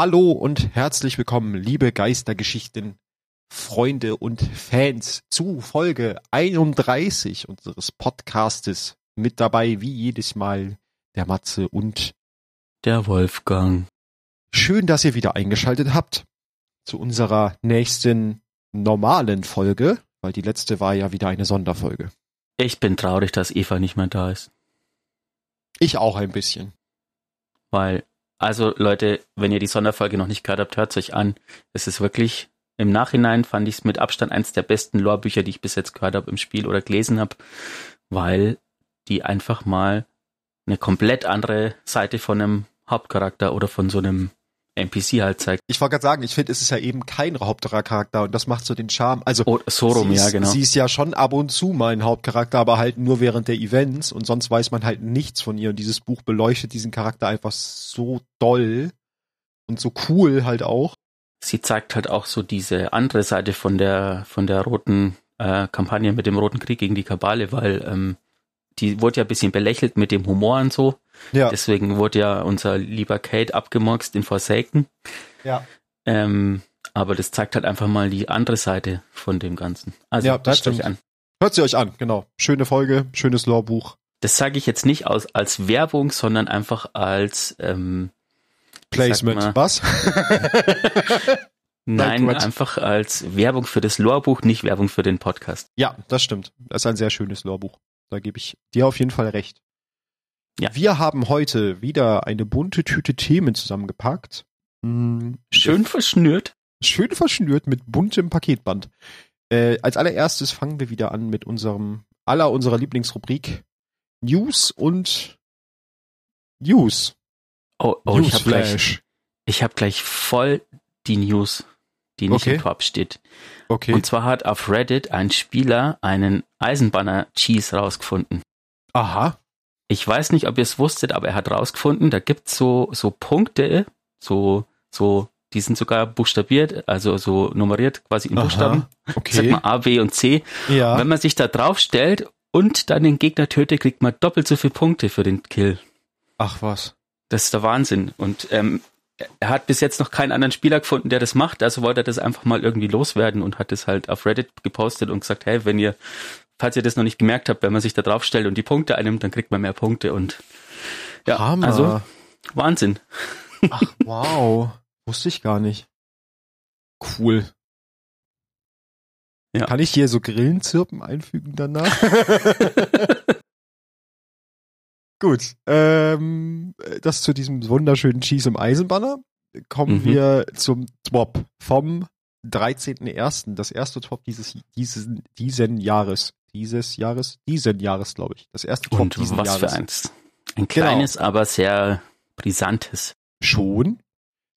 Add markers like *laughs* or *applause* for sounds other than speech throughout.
Hallo und herzlich willkommen, liebe Geistergeschichten, Freunde und Fans zu Folge 31 unseres Podcastes. Mit dabei wie jedes Mal der Matze und der Wolfgang. Schön, dass ihr wieder eingeschaltet habt zu unserer nächsten normalen Folge, weil die letzte war ja wieder eine Sonderfolge. Ich bin traurig, dass Eva nicht mehr da ist. Ich auch ein bisschen. Weil, also Leute, wenn ihr die Sonderfolge noch nicht gehört habt, hört es euch an. Es ist wirklich, im Nachhinein fand ich es mit Abstand eines der besten Lorebücher, die ich bis jetzt gehört habe im Spiel oder gelesen habe, weil die einfach mal eine komplett andere Seite von einem Hauptcharakter oder von so einem NPC halt zeigt. Ich wollte gerade sagen, ich finde, es ist ja eben kein Hauptcharakter und das macht so den Charme. Also oh, so rum, ja, genau. Sie ist ja schon ab und zu mal ein Hauptcharakter, aber halt nur während der Events und sonst weiß man halt nichts von ihr und dieses Buch beleuchtet diesen Charakter einfach so doll und so cool halt auch. Sie zeigt halt auch so diese andere Seite von der von der roten äh, Kampagne mit dem roten Krieg gegen die Kabale, weil ähm, die wurde ja ein bisschen belächelt mit dem Humor und so. Ja. Deswegen wurde ja unser lieber Kate abgemurkst in Forsaken. Ja. Ähm, aber das zeigt halt einfach mal die andere Seite von dem Ganzen. Also ja, das. Euch an. Hört sie euch an, genau. Schöne Folge, schönes Lorbuch. Das sage ich jetzt nicht aus, als Werbung, sondern einfach als ähm, Placement. Mal, Was? *laughs* *laughs* Nein, einfach als Werbung für das Lorbuch, nicht Werbung für den Podcast. Ja, das stimmt. Das ist ein sehr schönes Lorbuch. Da gebe ich dir auf jeden Fall recht. Ja. Wir haben heute wieder eine bunte Tüte Themen zusammengepackt. Hm, Schön verschnürt. Schön verschnürt mit buntem Paketband. Äh, als allererstes fangen wir wieder an mit unserem aller unserer Lieblingsrubrik News und News. Oh, oh News ich habe gleich, ich hab gleich voll die News, die nicht okay. im Top steht. Okay. Und zwar hat auf Reddit ein Spieler einen Eisenbanner-Cheese rausgefunden. Aha. Ich weiß nicht, ob ihr es wusstet, aber er hat rausgefunden, da gibt's so, so Punkte, so, so, die sind sogar buchstabiert, also so nummeriert quasi in Buchstaben. Okay. Sagt man A, B und C. Ja. Und wenn man sich da drauf stellt und dann den Gegner tötet, kriegt man doppelt so viele Punkte für den Kill. Ach was. Das ist der Wahnsinn. Und ähm, er hat bis jetzt noch keinen anderen Spieler gefunden, der das macht, also wollte er das einfach mal irgendwie loswerden und hat es halt auf Reddit gepostet und gesagt, hey, wenn ihr, falls ihr das noch nicht gemerkt habt, wenn man sich da drauf stellt und die Punkte einnimmt, dann kriegt man mehr Punkte und ja, Hammer. also Wahnsinn. Ach, wow. Wusste ich gar nicht. Cool. Ja. Kann ich hier so Grillenzirpen einfügen danach? *laughs* Gut, ähm, das zu diesem wunderschönen Cheese im Eisenbanner. Kommen mhm. wir zum Twop vom 13.01. Das erste Twop dieses, dieses, diesen Jahres. Dieses Jahres? Diesen Jahres, glaube ich. Das erste Twop diesen was Jahres. Für eins. Ein kleines, genau. aber sehr brisantes. Schon.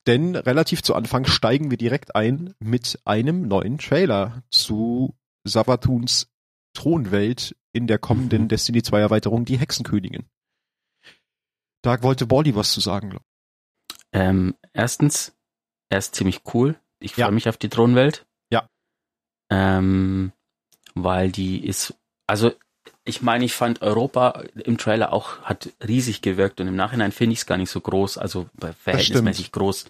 Denn relativ zu Anfang steigen wir direkt ein mit einem neuen Trailer zu Savatuns Thronwelt in der kommenden mhm. Destiny 2 Erweiterung, die Hexenkönigin. Da wollte Baldi was zu sagen, glaube ähm, Erstens, er ist ziemlich cool. Ich freue ja. mich auf die Thronwelt. Ja. Ähm, weil die ist, also ich meine, ich fand Europa im Trailer auch, hat riesig gewirkt und im Nachhinein finde ich es gar nicht so groß, also verhältnismäßig groß.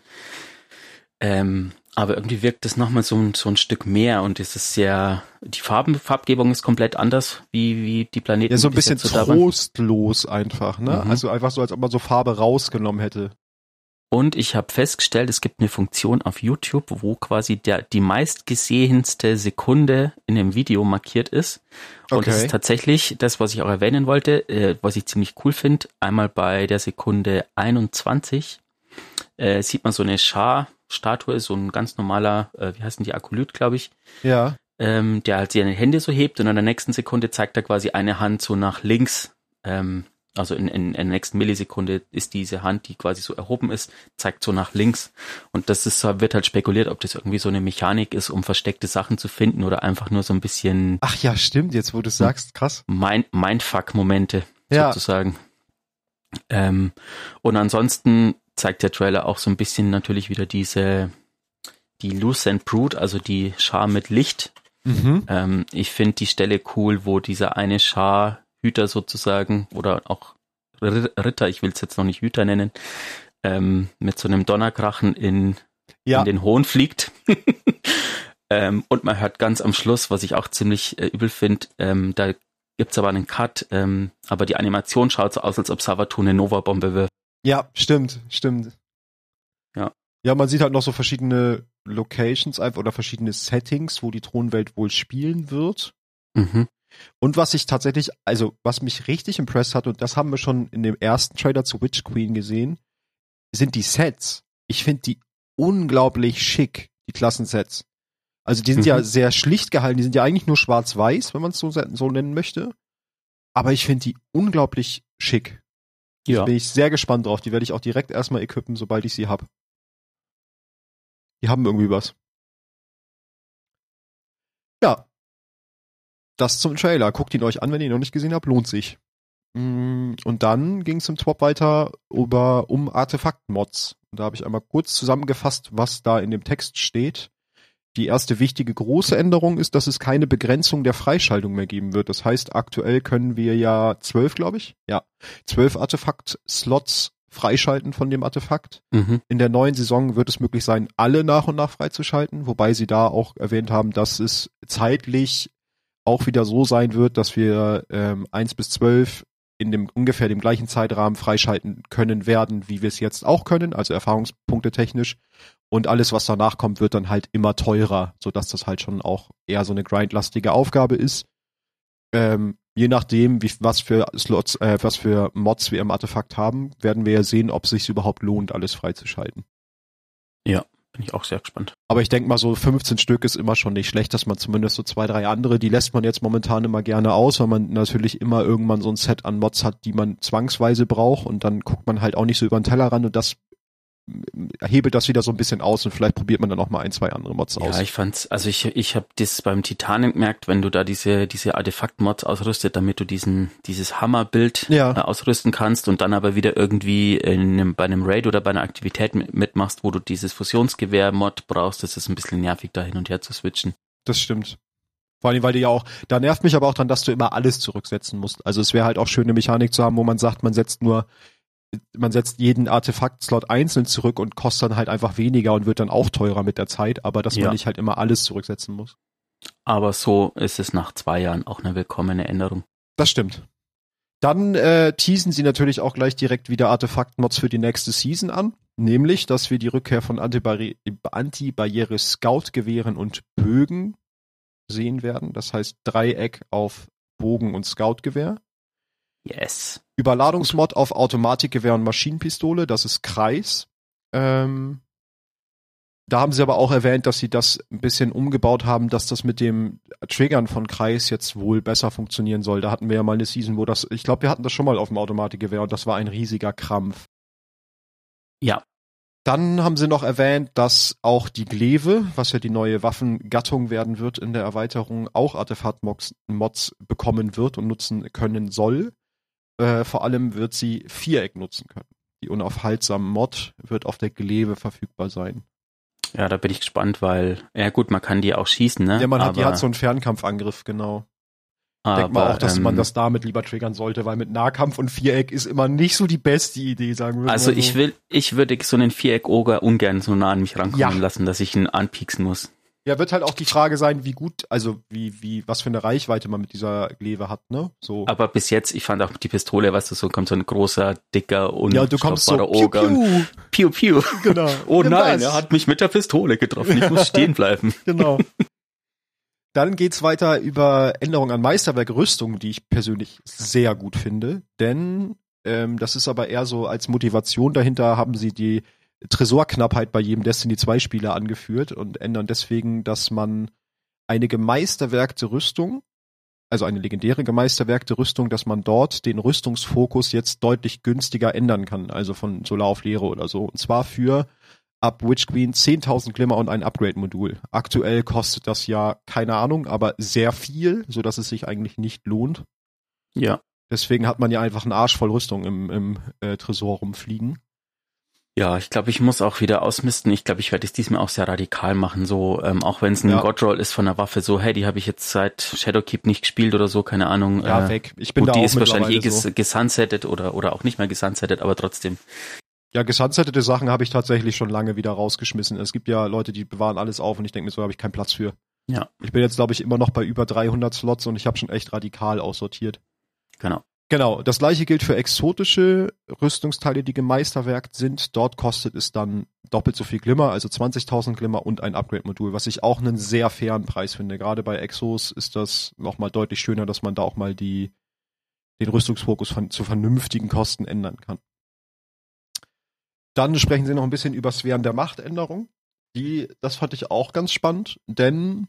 Ähm, aber irgendwie wirkt es nochmal so, ein, so ein Stück mehr und es ist sehr, die Farben, Farbgebung ist komplett anders, wie, wie die Planeten. Ja, so ein bisschen so trostlos einfach, ne? Mhm. Also einfach so, als ob man so Farbe rausgenommen hätte. Und ich habe festgestellt, es gibt eine Funktion auf YouTube, wo quasi der, die meistgesehenste Sekunde in dem Video markiert ist. Und okay. das ist tatsächlich das, was ich auch erwähnen wollte, äh, was ich ziemlich cool finde. Einmal bei der Sekunde 21 äh, sieht man so eine Schar, Statue, so ein ganz normaler, äh, wie heißt denn die, Akolyt, glaube ich. Ja. Ähm, der halt seine Hände so hebt und in der nächsten Sekunde zeigt er quasi eine Hand so nach links. Ähm, also in, in, in der nächsten Millisekunde ist diese Hand, die quasi so erhoben ist, zeigt so nach links. Und das ist, wird halt spekuliert, ob das irgendwie so eine Mechanik ist, um versteckte Sachen zu finden oder einfach nur so ein bisschen. Ach ja, stimmt, jetzt wo du sagst, krass. Mind, Mindfuck-Momente, ja. sozusagen. Ähm, und ansonsten zeigt der Trailer auch so ein bisschen natürlich wieder diese, die Lucent Brood, also die Schar mit Licht. Mhm. Ähm, ich finde die Stelle cool, wo dieser eine Scharhüter sozusagen oder auch Ritter, ich will es jetzt noch nicht Hüter nennen, ähm, mit so einem Donnerkrachen in, ja. in den Hohn fliegt. *laughs* ähm, und man hört ganz am Schluss, was ich auch ziemlich äh, übel finde, ähm, da gibt's aber einen Cut, ähm, aber die Animation schaut so aus, als ob Savatun eine Nova-Bombe wirft. Ja, stimmt, stimmt. Ja. Ja, man sieht halt noch so verschiedene Locations einfach oder verschiedene Settings, wo die Thronwelt wohl spielen wird. Mhm. Und was ich tatsächlich, also was mich richtig impressed hat, und das haben wir schon in dem ersten Trailer zu Witch Queen gesehen, sind die Sets. Ich finde die unglaublich schick, die Klassensets. Also die sind mhm. ja sehr schlicht gehalten, die sind ja eigentlich nur schwarz-weiß, wenn man es so, so nennen möchte. Aber ich finde die unglaublich schick. Ja. Bin ich sehr gespannt drauf. Die werde ich auch direkt erstmal equippen, sobald ich sie hab. Die haben irgendwie was. Ja. Das zum Trailer. Guckt ihn euch an, wenn ihr ihn noch nicht gesehen habt. Lohnt sich. Mm, und dann ging es im Twop weiter über, um Artefakt-Mods. Da habe ich einmal kurz zusammengefasst, was da in dem Text steht. Die erste wichtige große Änderung ist, dass es keine Begrenzung der Freischaltung mehr geben wird. Das heißt, aktuell können wir ja zwölf, glaube ich, ja, zwölf Artefakt-Slots freischalten von dem Artefakt. Mhm. In der neuen Saison wird es möglich sein, alle nach und nach freizuschalten, wobei sie da auch erwähnt haben, dass es zeitlich auch wieder so sein wird, dass wir ähm, eins bis zwölf in dem ungefähr dem gleichen Zeitrahmen freischalten können werden, wie wir es jetzt auch können, also Erfahrungspunkte technisch. Und alles, was danach kommt, wird dann halt immer teurer, sodass das halt schon auch eher so eine grindlastige Aufgabe ist. Ähm, je nachdem, wie, was für Slots, äh, was für Mods wir im Artefakt haben, werden wir ja sehen, ob es sich überhaupt lohnt, alles freizuschalten. Ja, bin ich auch sehr gespannt. Aber ich denke mal, so 15 Stück ist immer schon nicht schlecht, dass man zumindest so zwei, drei andere, die lässt man jetzt momentan immer gerne aus, weil man natürlich immer irgendwann so ein Set an Mods hat, die man zwangsweise braucht und dann guckt man halt auch nicht so über den Teller ran und das hebelt das wieder so ein bisschen aus und vielleicht probiert man dann auch mal ein, zwei andere Mods aus. Ja, ich fand's, also ich, ich habe das beim Titanic gemerkt, wenn du da diese, diese Artefakt-Mods ausrüstet, damit du diesen, dieses Hammerbild ja. äh, ausrüsten kannst und dann aber wieder irgendwie in einem, bei einem Raid oder bei einer Aktivität mitmachst, wo du dieses Fusionsgewehr-Mod brauchst, das ist ein bisschen nervig, da hin und her zu switchen. Das stimmt. Vor allem, weil die ja auch, da nervt mich aber auch dann, dass du immer alles zurücksetzen musst. Also es wäre halt auch schön, eine Mechanik zu haben, wo man sagt, man setzt nur man setzt jeden Artefakt-Slot einzeln zurück und kostet dann halt einfach weniger und wird dann auch teurer mit der Zeit, aber dass ja. man nicht halt immer alles zurücksetzen muss. Aber so ist es nach zwei Jahren auch eine willkommene Änderung. Das stimmt. Dann äh, teasen sie natürlich auch gleich direkt wieder Artefakt-Mods für die nächste Season an, nämlich, dass wir die Rückkehr von Antibarriere Scout-Gewehren und Bögen sehen werden. Das heißt Dreieck auf Bogen und Scout-Gewehr. Yes. Überladungsmod auf Automatikgewehr und Maschinenpistole, das ist Kreis. Ähm, da haben sie aber auch erwähnt, dass sie das ein bisschen umgebaut haben, dass das mit dem Triggern von Kreis jetzt wohl besser funktionieren soll. Da hatten wir ja mal eine Season, wo das, ich glaube, wir hatten das schon mal auf dem Automatikgewehr und das war ein riesiger Krampf. Ja. Dann haben sie noch erwähnt, dass auch die Gleve, was ja die neue Waffengattung werden wird in der Erweiterung, auch Artefakt-Mods bekommen wird und nutzen können soll. Äh, vor allem wird sie Viereck nutzen können. Die unaufhaltsame Mod wird auf der Gleve verfügbar sein. Ja, da bin ich gespannt, weil, ja gut, man kann die auch schießen, ne? Ja, man hat, die hat so einen Fernkampfangriff, genau. Aber, Denk mal auch, dass ähm, man das damit lieber triggern sollte, weil mit Nahkampf und Viereck ist immer nicht so die beste Idee, sagen wir Also so. ich will, ich würde so einen Viereck-Oger ungern so nah an mich rankommen ja. lassen, dass ich ihn anpieksen muss. Ja, wird halt auch die Frage sein, wie gut, also wie, wie, was für eine Reichweite man mit dieser Gleve hat, ne? So. Aber bis jetzt, ich fand auch die Pistole, weißt du, so kommt so ein großer, dicker, und ja, du kommst so, Oger piu, piu. und piu piu. Genau. *laughs* Oh genau nein, er hat mich mit der Pistole getroffen. Ich muss stehen bleiben. *laughs* genau. Dann geht's weiter über Änderungen an Meisterwerk-Rüstung, die ich persönlich sehr gut finde, denn ähm, das ist aber eher so als Motivation dahinter haben sie die Tresorknappheit bei jedem Destiny 2 Spieler angeführt und ändern deswegen, dass man eine gemeisterwerkte Rüstung, also eine legendäre gemeisterwerkte Rüstung, dass man dort den Rüstungsfokus jetzt deutlich günstiger ändern kann, also von Solar auf Leere oder so. Und zwar für ab Witch Queen 10.000 Glimmer und ein Upgrade-Modul. Aktuell kostet das ja, keine Ahnung, aber sehr viel, so dass es sich eigentlich nicht lohnt. Ja. Deswegen hat man ja einfach einen Arsch voll Rüstung im, im äh, Tresor rumfliegen. Ja, ich glaube, ich muss auch wieder ausmisten. Ich glaube, ich werde es diesmal auch sehr radikal machen. So, ähm, auch wenn es ein ja. Godroll ist von der Waffe, so, hey, die habe ich jetzt seit Shadowkeep nicht gespielt oder so, keine Ahnung. Ja, äh, weg. Ich bin gut, da die ist wahrscheinlich eh ges gesunsettet oder, oder auch nicht mehr gesunsettet, aber trotzdem. Ja, gesunsettete Sachen habe ich tatsächlich schon lange wieder rausgeschmissen. Es gibt ja Leute, die bewahren alles auf und ich denke mir so, habe ich keinen Platz für. Ja. Ich bin jetzt, glaube ich, immer noch bei über 300 Slots und ich habe schon echt radikal aussortiert. Genau. Genau, das gleiche gilt für exotische Rüstungsteile, die gemeisterwerkt sind. Dort kostet es dann doppelt so viel Glimmer, also 20.000 Glimmer und ein Upgrade-Modul, was ich auch einen sehr fairen Preis finde. Gerade bei Exos ist das nochmal deutlich schöner, dass man da auch mal die, den Rüstungsfokus von, zu vernünftigen Kosten ändern kann. Dann sprechen sie noch ein bisschen über Sphären der Machtänderung. Die, das fand ich auch ganz spannend, denn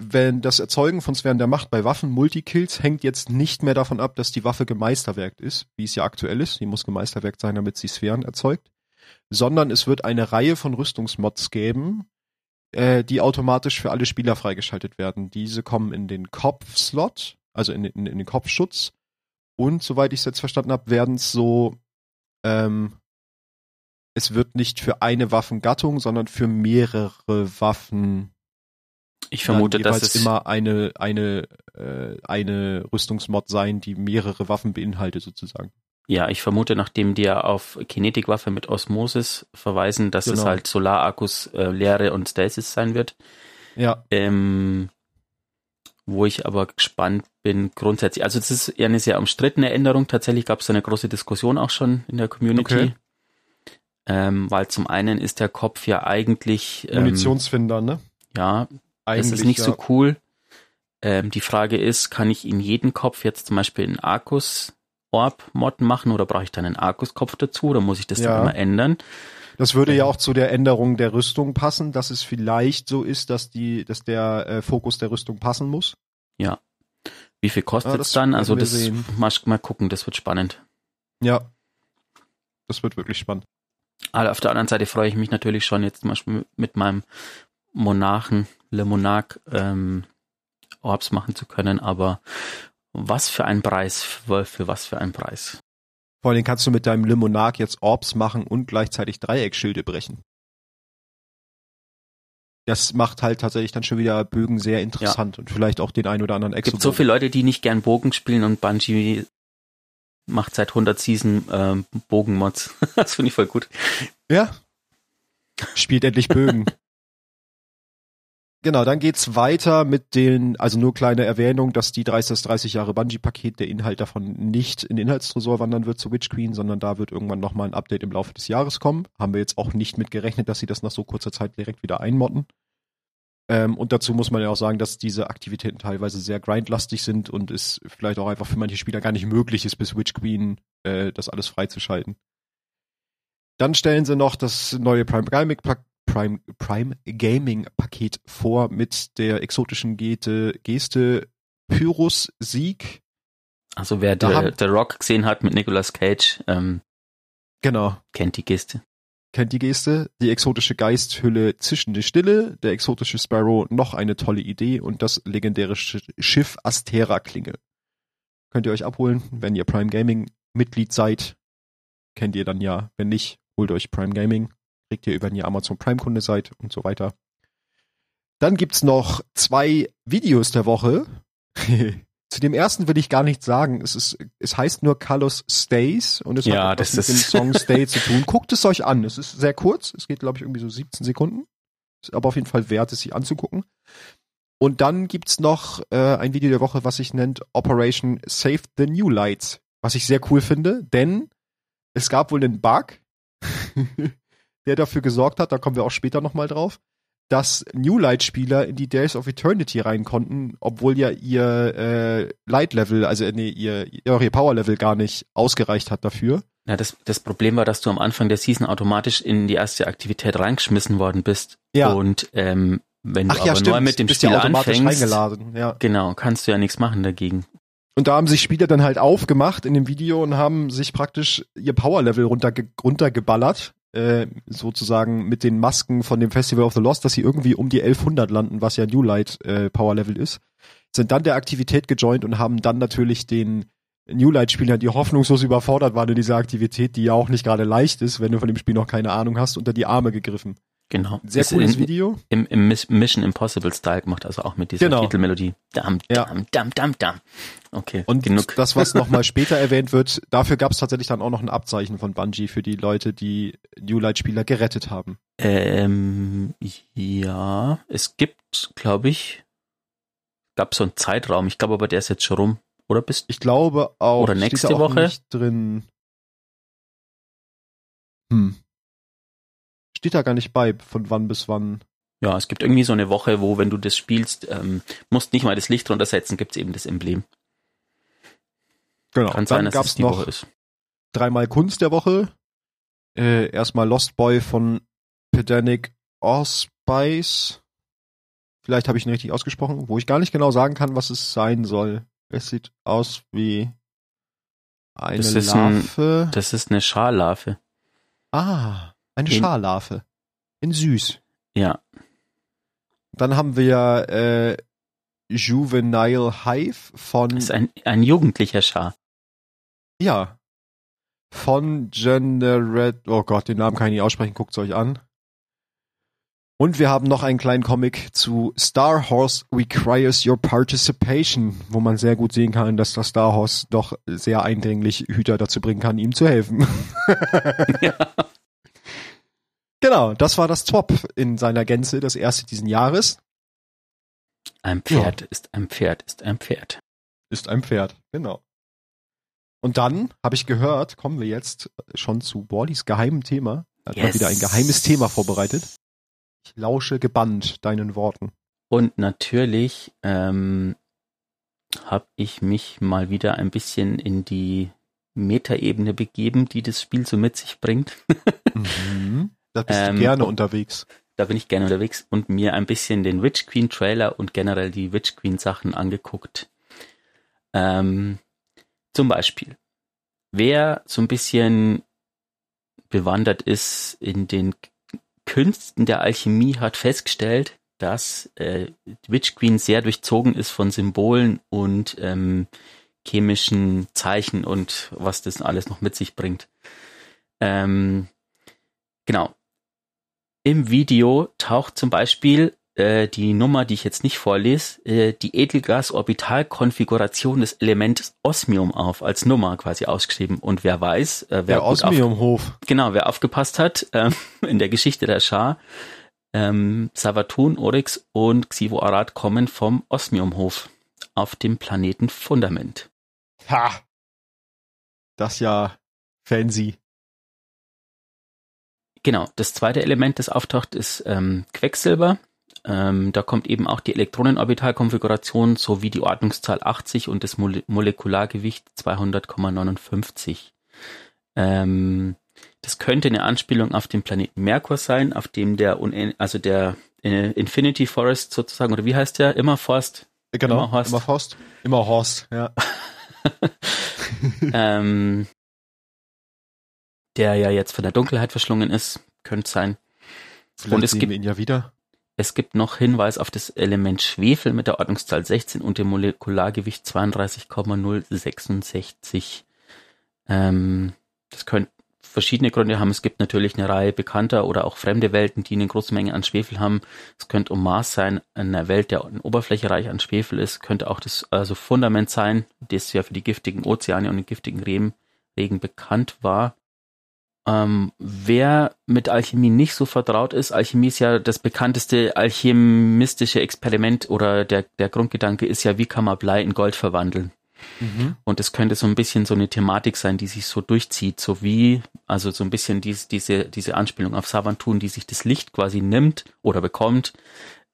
wenn das Erzeugen von Sphären der Macht bei Waffen Multikills hängt jetzt nicht mehr davon ab, dass die Waffe gemeisterwerkt ist, wie es ja aktuell ist. Die muss gemeisterwerkt sein, damit sie Sphären erzeugt. Sondern es wird eine Reihe von Rüstungsmods geben, äh, die automatisch für alle Spieler freigeschaltet werden. Diese kommen in den Kopfslot, also in, in, in den Kopfschutz. Und soweit ich es jetzt verstanden habe, werden es so, ähm, es wird nicht für eine Waffengattung, sondern für mehrere Waffen ich vermute, dass es immer eine eine äh, eine Rüstungsmod sein, die mehrere Waffen beinhaltet sozusagen. Ja, ich vermute, nachdem die ja auf Kinetikwaffe mit Osmosis verweisen, dass genau. es halt Solarakkus, äh, Leere und Stasis sein wird. Ja. Ähm, wo ich aber gespannt bin grundsätzlich. Also das ist eher eine sehr umstrittene Änderung. Tatsächlich gab es eine große Diskussion auch schon in der Community. Okay. Ähm, weil zum einen ist der Kopf ja eigentlich ähm, Munitionsfinder, ne? Ja, eigentlich, das ist nicht ja. so cool. Ähm, die Frage ist, kann ich in jeden Kopf jetzt zum Beispiel einen Arcus Orb Mod machen oder brauche ich dann einen Arcus Kopf dazu oder muss ich das ja. dann immer ändern? Das würde ja ähm. auch zu der Änderung der Rüstung passen, dass es vielleicht so ist, dass die, dass der äh, Fokus der Rüstung passen muss. Ja. Wie viel kostet ja, es dann? Also das sehen. mal, mal gucken, das wird spannend. Ja. Das wird wirklich spannend. Aber auf der anderen Seite freue ich mich natürlich schon jetzt zum Beispiel mit meinem Monarchen Le Monarch ähm, Orbs machen zu können, aber was für ein Preis, für, für was für ein Preis. Vor allem kannst du mit deinem Le Monarch jetzt Orbs machen und gleichzeitig Dreieckschilde brechen. Das macht halt tatsächlich dann schon wieder Bögen sehr interessant ja. und vielleicht auch den ein oder anderen Exo. Es gibt so viele Leute, die nicht gern Bogen spielen und Bungie macht seit 100 Season ähm, Bogenmods. *laughs* das finde ich voll gut. Ja. Spielt endlich Bögen. *laughs* Genau, dann geht's weiter mit den, also nur kleine Erwähnung, dass die 30, das 30 Jahre Bungie-Paket, der Inhalt davon nicht in den Inhaltstresor wandern wird zu Witch Queen, sondern da wird irgendwann nochmal ein Update im Laufe des Jahres kommen. Haben wir jetzt auch nicht mit gerechnet, dass sie das nach so kurzer Zeit direkt wieder einmotten. Ähm, und dazu muss man ja auch sagen, dass diese Aktivitäten teilweise sehr grindlastig sind und es vielleicht auch einfach für manche Spieler gar nicht möglich ist, bis Witch Queen äh, das alles freizuschalten. Dann stellen sie noch das neue Prime Gamic Prime, Prime Gaming Paket vor mit der exotischen Geste, Geste Pyrrhus Sieg. Also wer The, The Rock gesehen hat mit Nicolas Cage, ähm, genau. kennt die Geste. Kennt die Geste. Die exotische Geisthülle zischende Stille, der exotische Sparrow noch eine tolle Idee und das legendäre Schiff Astera Klinge. Könnt ihr euch abholen, wenn ihr Prime Gaming Mitglied seid. Kennt ihr dann ja. Wenn nicht, holt euch Prime Gaming kriegt ihr über, wenn ihr Amazon Prime Kunde seid und so weiter. Dann gibt's noch zwei Videos der Woche. *laughs* Zu dem ersten will ich gar nichts sagen. Es ist, es heißt nur Carlos Stays und es ja, hat was mit dem Song *laughs* Stay zu tun. Guckt es euch an. Es ist sehr kurz. Es geht, glaube ich, irgendwie so 17 Sekunden. Ist aber auf jeden Fall wert, es sich anzugucken. Und dann gibt's noch äh, ein Video der Woche, was sich nennt Operation Save the New Lights. Was ich sehr cool finde, denn es gab wohl einen Bug. *laughs* der dafür gesorgt hat, da kommen wir auch später nochmal drauf, dass New Light-Spieler in die Days of Eternity rein konnten, obwohl ja ihr äh, Light-Level, also äh, nee, ihr, ihr Power-Level gar nicht ausgereicht hat dafür. Ja, das, das Problem war, dass du am Anfang der Season automatisch in die erste Aktivität reingeschmissen worden bist. Ja. Und ähm, wenn du Ach, ja, aber stimmt. neu mit dem bist Spiel ja automatisch anfängst, reingeladen. Ja. genau, kannst du ja nichts machen dagegen. Und da haben sich Spieler dann halt aufgemacht in dem Video und haben sich praktisch ihr Power-Level runterge runtergeballert äh, sozusagen mit den Masken von dem Festival of the Lost, dass sie irgendwie um die 1100 landen, was ja New Light äh, Power Level ist, sind dann der Aktivität gejoint und haben dann natürlich den New Light Spielern, die hoffnungslos überfordert waren in dieser Aktivität, die ja auch nicht gerade leicht ist, wenn du von dem Spiel noch keine Ahnung hast, unter die Arme gegriffen. Genau. Sehr Ist cooles in, Video. Im, Im Mission Impossible Style gemacht, also auch mit dieser Genau. Titelmelodie. Dam, Ja. dam, dam, dam, dam. Okay, Und genug. das, was nochmal *laughs* später erwähnt wird, dafür gab es tatsächlich dann auch noch ein Abzeichen von Bungie für die Leute, die New Light-Spieler gerettet haben. Ähm, ja, es gibt, glaube ich, gab so einen Zeitraum. Ich glaube aber, der ist jetzt schon rum. Oder bist Ich glaube auch. Oder nächste auch Woche? Nicht drin. Hm. Steht da gar nicht bei, von wann bis wann. Ja, es gibt irgendwie so eine Woche, wo, wenn du das spielst, ähm, musst nicht mal das Licht runtersetzen, gibt's eben das Emblem. Genau. Kann dann dass es noch Woche ist. dreimal Kunst der Woche. Äh, erstmal Lost Boy von Pedanic Allspice. Vielleicht habe ich ihn richtig ausgesprochen, wo ich gar nicht genau sagen kann, was es sein soll. Es sieht aus wie eine Das ist ein- Larve. Das ist eine Schallarve. ah, eine In- Scharlarve. In süß. Ja, Dann haben wir äh, Juvenile Hive von das ist ein, ein jugendlicher Schar. ja von Generate. Oh Gott, den Namen kann ich nicht aussprechen. Guckt's euch an. Und wir haben noch einen kleinen Comic zu Star Horse Requires Your Participation, wo man sehr gut sehen kann, dass das Star Horse doch sehr eindringlich Hüter dazu bringen kann, ihm zu helfen. *laughs* *laughs* ja. Genau, das war das Top in seiner Gänze, das erste diesen Jahres. Ein Pferd ist ein Pferd ist ein Pferd. Ist ein Pferd, genau. Und dann habe ich gehört, kommen wir jetzt schon zu Wallys geheimem Thema. Er hat mal Yes. wieder ein geheimes Thema vorbereitet. Ich lausche gebannt deinen Worten. Und natürlich ähm, habe ich mich mal wieder ein bisschen in die Metaebene begeben, die das Spiel so mit sich bringt. *laughs* Mhm. Da bist Ähm, du gerne unterwegs. da bin ich gerne unterwegs und mir ein bisschen den Witch Queen Trailer und generell die Witch Queen Sachen angeguckt. Ähm, zum Beispiel, wer so ein bisschen bewandert ist in den Künsten der Alchemie, hat festgestellt, dass äh, Witch Queen sehr durchzogen ist von Symbolen und ähm, chemischen Zeichen und was das alles noch mit sich bringt. Ähm, genau. Im Video taucht zum Beispiel äh, die Nummer, die ich jetzt nicht vorlese, äh, die Edelgas-Orbitalkonfiguration des Elements Osmium auf, als Nummer quasi ausgeschrieben. Und wer weiß, äh, wer Der Osmiumhof. genau, wer aufgepasst hat ähm, *laughs* in der Geschichte der Schar, ähm, Savatun, Oryx und Xivo Arad kommen vom Osmiumhof auf dem Planeten Fundament. Ha! Das ja fancy. Genau, das zweite Element, das auftaucht, ist ähm, Quecksilber. Ähm, da kommt eben auch die Elektronenorbitalkonfiguration sowie die Ordnungszahl 80 und das Mole Molekulargewicht 200,59. Ähm, das könnte eine Anspielung auf den Planeten Merkur sein, auf dem der, Unen also der äh, Infinity Forest sozusagen, oder wie heißt der? Immerforst? Genau, Immer Horst. Immer Horst. Immer Horst, ja. *laughs* *laughs* ähm, der ja jetzt von der Dunkelheit verschlungen ist, könnte sein. Vielleicht Und es sehen gibt- wir ihn ja wieder. Es gibt noch Hinweis auf das Element Schwefel mit der Ordnungszahl 16 und dem Molekulargewicht 32,066. Ähm, das könnte verschiedene Gründe haben. Es gibt natürlich eine Reihe bekannter oder auch fremde Welten, die eine große Menge an Schwefel haben. Es könnte um Mars sein, eine Welt, der in Oberfläche reich an Schwefel ist. Könnte auch das also Fundament sein, das ja für die giftigen Ozeane und den giftigen Regen, Regen bekannt war. Ähm, wer mit Alchemie nicht so vertraut ist, Alchemie ist ja das bekannteste alchemistische Experiment oder der, der Grundgedanke ist ja, wie kann man Blei in Gold verwandeln? Mhm. Und es könnte so ein bisschen so eine Thematik sein, die sich so durchzieht, so wie, also so ein bisschen dies, diese, diese Anspielung auf Savantun, die sich das Licht quasi nimmt oder bekommt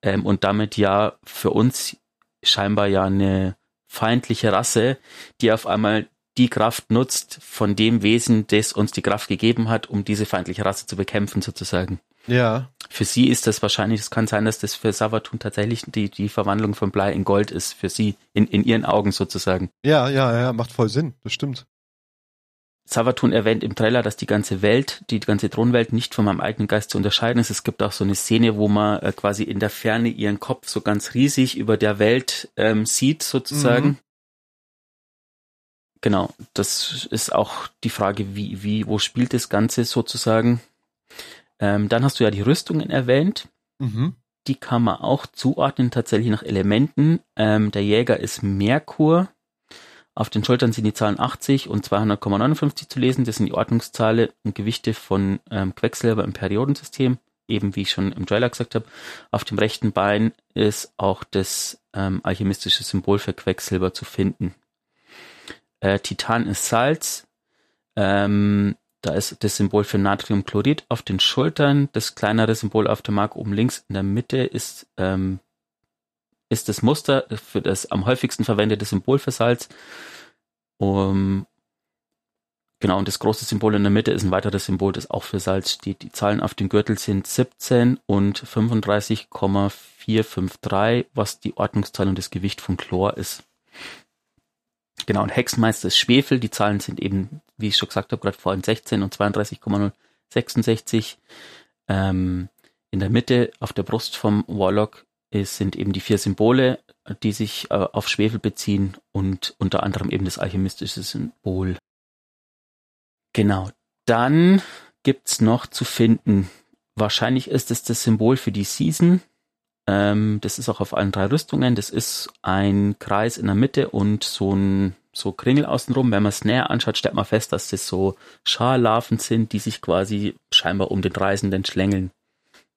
ähm, und damit ja für uns scheinbar ja eine feindliche Rasse, die auf einmal die Kraft nutzt von dem Wesen, das uns die Kraft gegeben hat, um diese feindliche Rasse zu bekämpfen sozusagen. Ja. Für sie ist das wahrscheinlich, es kann sein, dass das für Savatun tatsächlich die, die Verwandlung von Blei in Gold ist, für sie, in, in ihren Augen sozusagen. Ja, ja, ja, macht voll Sinn. Das stimmt. Savatun erwähnt im Trailer, dass die ganze Welt, die ganze Thronwelt nicht von meinem eigenen Geist zu unterscheiden ist. Es gibt auch so eine Szene, wo man äh, quasi in der Ferne ihren Kopf so ganz riesig über der Welt ähm, sieht, sozusagen. Mhm. Genau, das ist auch die Frage, wie, wie, wo spielt das Ganze sozusagen? Ähm, dann hast du ja die Rüstungen erwähnt. Mhm. Die kann man auch zuordnen, tatsächlich nach Elementen. Ähm, der Jäger ist Merkur. Auf den Schultern sind die Zahlen 80 und 200,59 zu lesen. Das sind die Ordnungszahlen und Gewichte von ähm, Quecksilber im Periodensystem. Eben wie ich schon im Trailer gesagt habe. Auf dem rechten Bein ist auch das ähm, alchemistische Symbol für Quecksilber zu finden. Äh, Titan ist Salz. Ähm, da ist das Symbol für Natriumchlorid auf den Schultern. Das kleinere Symbol auf der Mark oben links in der Mitte ist, ähm, ist das Muster für das am häufigsten verwendete Symbol für Salz. Um, genau, und das große Symbol in der Mitte ist ein weiteres Symbol, das auch für Salz steht. Die Zahlen auf dem Gürtel sind 17 und 35,453, was die Ordnungszahl und das Gewicht von Chlor ist. Genau, und Hexenmeister ist Schwefel. Die Zahlen sind eben, wie ich schon gesagt habe, gerade vorhin 16 und 32,066. Ähm, in der Mitte auf der Brust vom Warlock ist, sind eben die vier Symbole, die sich äh, auf Schwefel beziehen und unter anderem eben das alchemistische Symbol. Genau. Dann gibt's noch zu finden, wahrscheinlich ist es das Symbol für die Season, ähm, das ist auch auf allen drei Rüstungen. Das ist ein Kreis in der Mitte und so ein so Kringel außenrum. Wenn man es näher anschaut, stellt man fest, dass das so Scharlarven sind, die sich quasi scheinbar um den Reisenden schlängeln.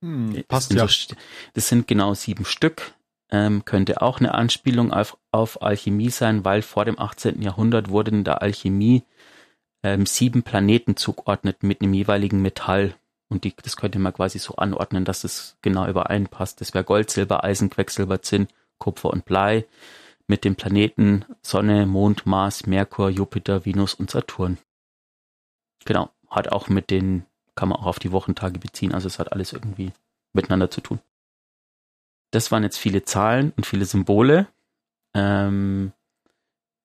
Hm, passt ja. So, das sind genau sieben Stück. Ähm, könnte auch eine Anspielung auf, auf Alchemie sein, weil vor dem 18. Jahrhundert wurden in der Alchemie ähm, sieben Planeten zugeordnet mit einem jeweiligen Metall. Und die, das könnte man quasi so anordnen, dass es genau übereinpasst. Das wäre Gold, Silber, Eisen, Quecksilber, Zinn, Kupfer und Blei mit den Planeten Sonne, Mond, Mars, Merkur, Jupiter, Venus und Saturn. Genau, hat auch mit den, kann man auch auf die Wochentage beziehen, also es hat alles irgendwie miteinander zu tun. Das waren jetzt viele Zahlen und viele Symbole. Ähm,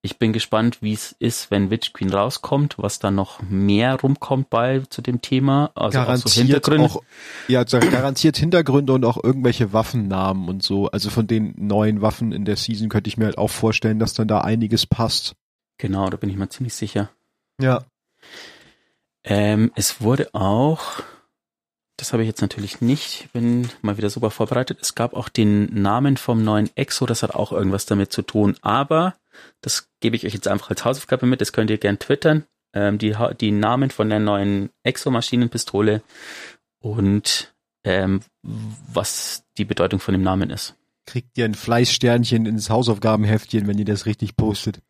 ich bin gespannt, wie es ist, wenn Witch Queen rauskommt, was da noch mehr rumkommt bei zu dem Thema. Also garantiert auch so Hintergründe. Auch, ja, garantiert Hintergründe und auch irgendwelche Waffennamen und so. Also von den neuen Waffen in der Season könnte ich mir halt auch vorstellen, dass dann da einiges passt. Genau, da bin ich mir ziemlich sicher. Ja. Ähm, es wurde auch das habe ich jetzt natürlich nicht. Bin mal wieder super vorbereitet. Es gab auch den Namen vom neuen Exo, das hat auch irgendwas damit zu tun. Aber das gebe ich euch jetzt einfach als Hausaufgabe mit. Das könnt ihr gern twittern. Ähm, die, die Namen von der neuen Exo-Maschinenpistole und ähm, was die Bedeutung von dem Namen ist. Kriegt ihr ein Fleißsternchen ins Hausaufgabenheftchen, wenn ihr das richtig postet.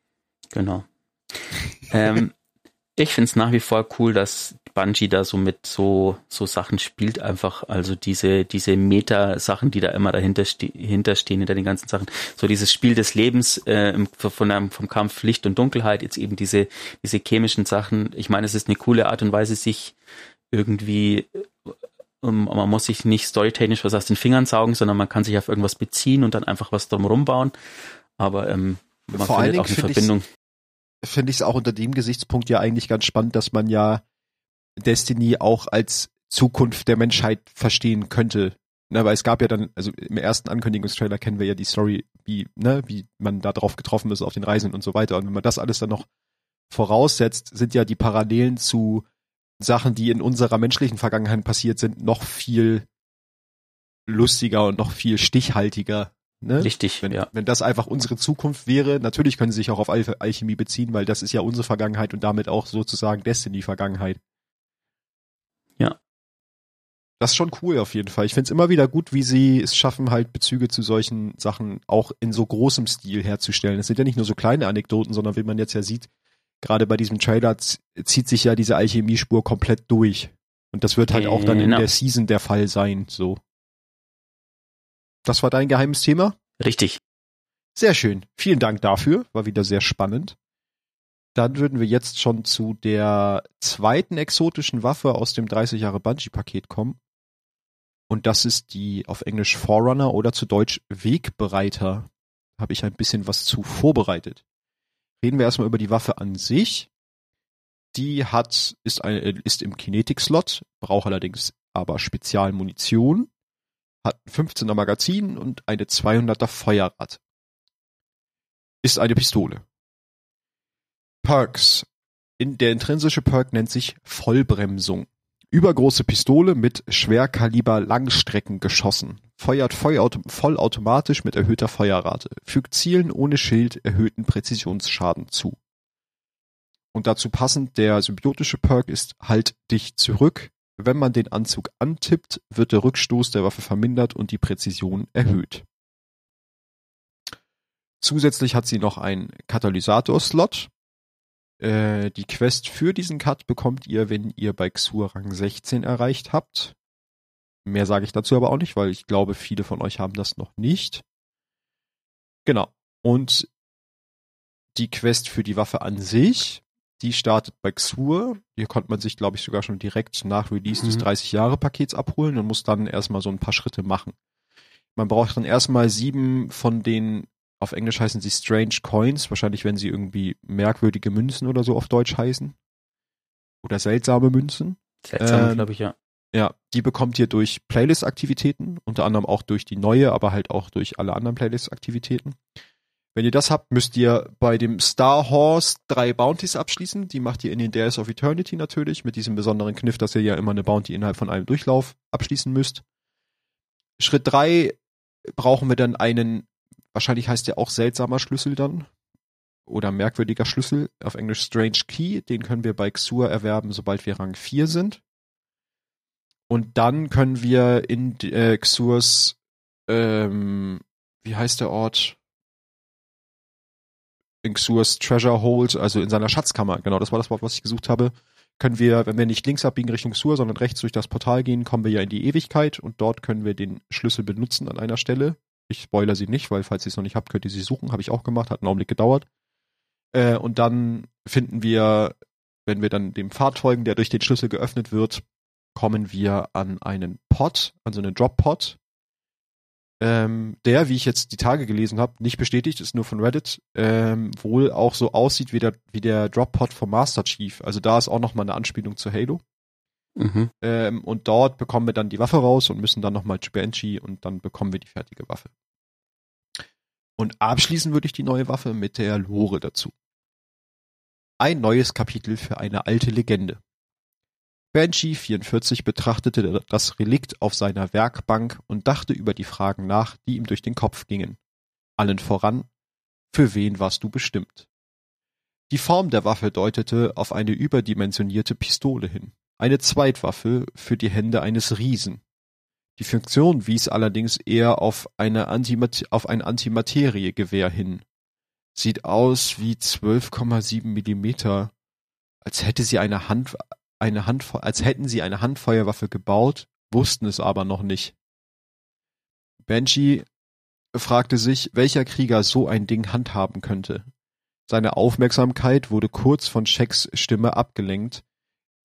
Genau. *laughs* ähm, ich finde es nach wie vor cool, dass Bungie da so mit so, so Sachen spielt einfach. Also diese, diese Meta-Sachen, die da immer dahinter ste hinterstehen, hinter den ganzen Sachen. So dieses Spiel des Lebens äh, von einem, vom Kampf Licht und Dunkelheit, jetzt eben diese, diese chemischen Sachen. Ich meine, es ist eine coole Art und Weise, sich irgendwie um, man muss sich nicht storytechnisch was aus den Fingern saugen, sondern man kann sich auf irgendwas beziehen und dann einfach was drumherum bauen. Aber ähm, man Vor findet auch eine Verbindung. Finde ich es auch unter dem Gesichtspunkt ja eigentlich ganz spannend, dass man ja Destiny auch als Zukunft der Menschheit verstehen könnte. Ne, weil es gab ja dann, also im ersten Ankündigungstrailer kennen wir ja die Story, wie, ne, wie man da drauf getroffen ist auf den Reisen und so weiter. Und wenn man das alles dann noch voraussetzt, sind ja die Parallelen zu Sachen, die in unserer menschlichen Vergangenheit passiert sind, noch viel lustiger und noch viel stichhaltiger. Ne? Richtig, wenn, ja. Wenn das einfach unsere Zukunft wäre, natürlich können sie sich auch auf Al Alchemie beziehen, weil das ist ja unsere Vergangenheit und damit auch sozusagen Destiny-Vergangenheit. Ja. Das ist schon cool auf jeden Fall. Ich finde es immer wieder gut, wie sie es schaffen, halt Bezüge zu solchen Sachen auch in so großem Stil herzustellen. Es sind ja nicht nur so kleine Anekdoten, sondern wie man jetzt ja sieht, gerade bei diesem Trailer zieht sich ja diese Alchemiespur komplett durch. Und das wird halt auch dann in genau. der Season der Fall sein, so. Das war dein geheimes Thema? Richtig. Sehr schön. Vielen Dank dafür. War wieder sehr spannend. Dann würden wir jetzt schon zu der zweiten exotischen Waffe aus dem 30 Jahre Bungee-Paket kommen. Und das ist die auf Englisch Forerunner oder zu Deutsch Wegbereiter. Habe ich ein bisschen was zu vorbereitet. Reden wir erstmal über die Waffe an sich. Die hat, ist, eine, ist im Kinetic-Slot, braucht allerdings aber Spezialmunition, hat ein 15er Magazin und eine 200er Feuerrad. Ist eine Pistole. Perks. In, der intrinsische Perk nennt sich Vollbremsung. Übergroße Pistole mit Schwerkaliber Langstreckengeschossen. Feuert vollautomatisch mit erhöhter Feuerrate. Fügt Zielen ohne Schild erhöhten Präzisionsschaden zu. Und dazu passend, der symbiotische Perk ist Halt dich zurück. Wenn man den Anzug antippt, wird der Rückstoß der Waffe vermindert und die Präzision erhöht. Zusätzlich hat sie noch einen Katalysator-Slot. Äh, die Quest für diesen Cut bekommt ihr, wenn ihr bei Xur Rang 16 erreicht habt. Mehr sage ich dazu aber auch nicht, weil ich glaube, viele von euch haben das noch nicht. Genau. Und die Quest für die Waffe an sich, die startet bei Xur. Hier konnte man sich, glaube ich, sogar schon direkt nach Release mhm. des 30-Jahre-Pakets abholen und muss dann erstmal so ein paar Schritte machen. Man braucht dann erstmal sieben von den auf Englisch heißen sie Strange Coins, wahrscheinlich wenn sie irgendwie merkwürdige Münzen oder so auf Deutsch heißen. Oder seltsame Münzen. Seltsame, ähm, glaube ich, ja. Ja, die bekommt ihr durch Playlist-Aktivitäten, unter anderem auch durch die neue, aber halt auch durch alle anderen Playlist-Aktivitäten. Wenn ihr das habt, müsst ihr bei dem Star Horse drei Bounties abschließen. Die macht ihr in den Days of Eternity natürlich, mit diesem besonderen Kniff, dass ihr ja immer eine Bounty innerhalb von einem Durchlauf abschließen müsst. Schritt drei brauchen wir dann einen Wahrscheinlich heißt der auch seltsamer Schlüssel dann. Oder merkwürdiger Schlüssel, auf Englisch Strange Key. Den können wir bei Xur erwerben, sobald wir Rang 4 sind. Und dann können wir in äh, Xurs, ähm, wie heißt der Ort? In Xurs Treasure Hold, also in seiner Schatzkammer, genau, das war das Wort, was ich gesucht habe, können wir, wenn wir nicht links abbiegen Richtung Xur, sondern rechts durch das Portal gehen, kommen wir ja in die Ewigkeit und dort können wir den Schlüssel benutzen an einer Stelle. Ich spoiler sie nicht, weil falls ihr es noch nicht habt, könnt ihr sie suchen. Habe ich auch gemacht, hat einen Augenblick gedauert. Äh, und dann finden wir, wenn wir dann dem Pfad folgen, der durch den Schlüssel geöffnet wird, kommen wir an einen Pod, also einen Drop-Pod, ähm, der, wie ich jetzt die Tage gelesen habe, nicht bestätigt, ist nur von Reddit, ähm, wohl auch so aussieht wie der, wie der Drop-Pod vom Master Chief. Also da ist auch nochmal eine Anspielung zu Halo. Mhm. Ähm, und dort bekommen wir dann die Waffe raus und müssen dann nochmal zu Banshee und dann bekommen wir die fertige Waffe. Und abschließen würde ich die neue Waffe mit der Lore dazu. Ein neues Kapitel für eine alte Legende. Banshee 44 betrachtete das Relikt auf seiner Werkbank und dachte über die Fragen nach, die ihm durch den Kopf gingen. Allen voran, für wen warst du bestimmt? Die Form der Waffe deutete auf eine überdimensionierte Pistole hin eine Zweitwaffe für die Hände eines Riesen. Die Funktion wies allerdings eher auf, eine Antimat auf ein Antimateriegewehr hin. Sieht aus wie 12,7 Millimeter, als hätte sie eine Hand, eine Hand, als hätten sie eine Handfeuerwaffe gebaut, wussten es aber noch nicht. Banshee fragte sich, welcher Krieger so ein Ding handhaben könnte. Seine Aufmerksamkeit wurde kurz von Sheks Stimme abgelenkt,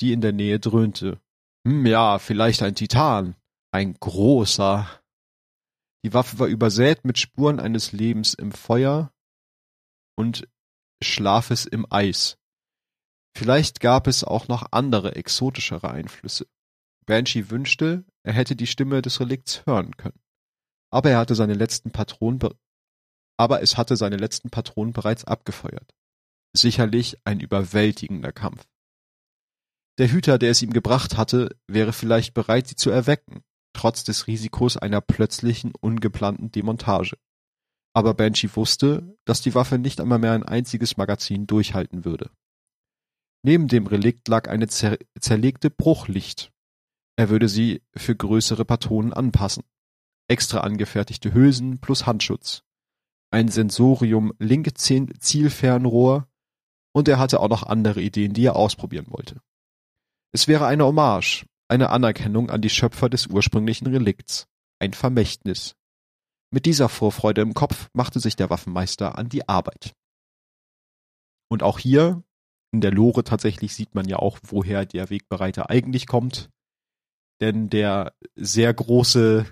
die in der Nähe dröhnte. Hm, ja, vielleicht ein Titan. Ein großer. Die Waffe war übersät mit Spuren eines Lebens im Feuer und Schlafes im Eis. Vielleicht gab es auch noch andere exotischere Einflüsse. Banshee wünschte, er hätte die Stimme des Relikts hören können. Aber er hatte seine letzten Patronen, aber es hatte seine letzten Patronen bereits abgefeuert. Sicherlich ein überwältigender Kampf. Der Hüter, der es ihm gebracht hatte, wäre vielleicht bereit, sie zu erwecken, trotz des Risikos einer plötzlichen, ungeplanten Demontage. Aber Banshee wusste, dass die Waffe nicht einmal mehr ein einziges Magazin durchhalten würde. Neben dem Relikt lag eine zer zerlegte Bruchlicht. Er würde sie für größere Patronen anpassen. Extra angefertigte Hülsen plus Handschutz. Ein Sensorium linke Zielfernrohr und er hatte auch noch andere Ideen, die er ausprobieren wollte. Es wäre eine Hommage, eine Anerkennung an die Schöpfer des ursprünglichen Relikts, ein Vermächtnis. Mit dieser Vorfreude im Kopf machte sich der Waffenmeister an die Arbeit. Und auch hier in der Lore tatsächlich sieht man ja auch, woher der Wegbereiter eigentlich kommt. Denn der sehr große,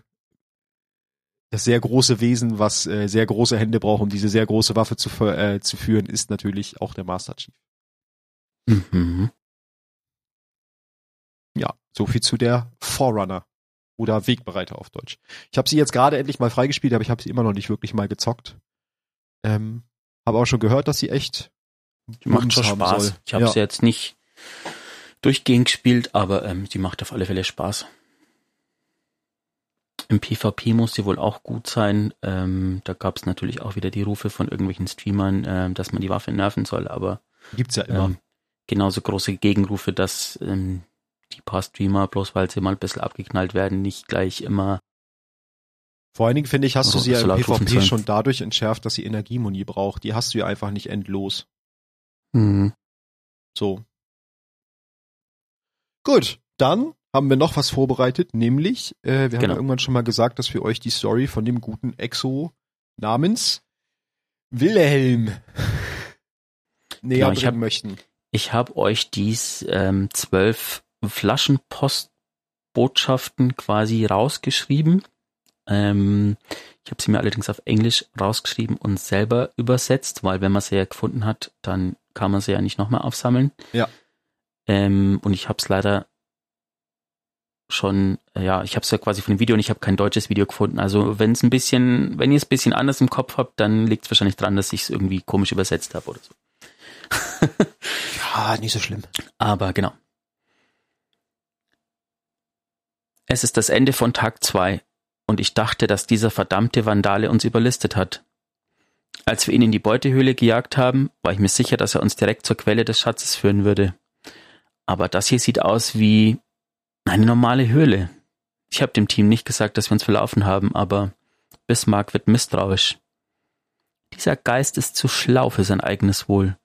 das sehr große Wesen, was äh, sehr große Hände braucht, um diese sehr große Waffe zu, äh, zu führen, ist natürlich auch der Master Chief. Mhm. Ja, so viel zu der Forerunner oder Wegbereiter auf Deutsch. Ich habe sie jetzt gerade endlich mal freigespielt, aber ich habe sie immer noch nicht wirklich mal gezockt. Ähm, habe auch schon gehört, dass sie echt macht schon Spaß. Soll. Ich habe ja. sie jetzt nicht durchgehend gespielt, aber ähm, die macht auf alle Fälle Spaß. Im PvP muss sie wohl auch gut sein. Ähm, da gab es natürlich auch wieder die Rufe von irgendwelchen Streamern, ähm, dass man die Waffe nerven soll, aber gibt's ja immer. Ähm, genauso große Gegenrufe, dass ähm, die paar Streamer, bloß weil sie mal ein bisschen abgeknallt werden, nicht gleich immer. Vor allen Dingen, finde ich, hast du sie ja im PvP schon dadurch entschärft, dass sie Energiemuni braucht. Die hast du ja einfach nicht endlos. Mhm. So. Gut, dann haben wir noch was vorbereitet, nämlich, äh, wir genau. haben ja irgendwann schon mal gesagt, dass wir euch die Story von dem guten Exo namens Wilhelm *laughs* näher genau, bringen möchten. Ich habe euch dies ähm, zwölf Flaschenpostbotschaften quasi rausgeschrieben. Ähm, ich habe sie mir allerdings auf Englisch rausgeschrieben und selber übersetzt, weil wenn man sie ja gefunden hat, dann kann man sie ja nicht nochmal aufsammeln. Ja. Ähm, und ich habe es leider schon, ja, ich habe es ja quasi von dem Video und ich habe kein deutsches Video gefunden. Also wenn es ein bisschen, wenn ihr es ein bisschen anders im Kopf habt, dann liegt es wahrscheinlich dran, dass ich es irgendwie komisch übersetzt habe oder so. *laughs* ja, nicht so schlimm. Aber genau. Es ist das Ende von Tag zwei und ich dachte, dass dieser verdammte Vandale uns überlistet hat. Als wir ihn in die Beutehöhle gejagt haben, war ich mir sicher, dass er uns direkt zur Quelle des Schatzes führen würde. Aber das hier sieht aus wie eine normale Höhle. Ich habe dem Team nicht gesagt, dass wir uns verlaufen haben, aber Bismarck wird misstrauisch. Dieser Geist ist zu schlau für sein eigenes Wohl.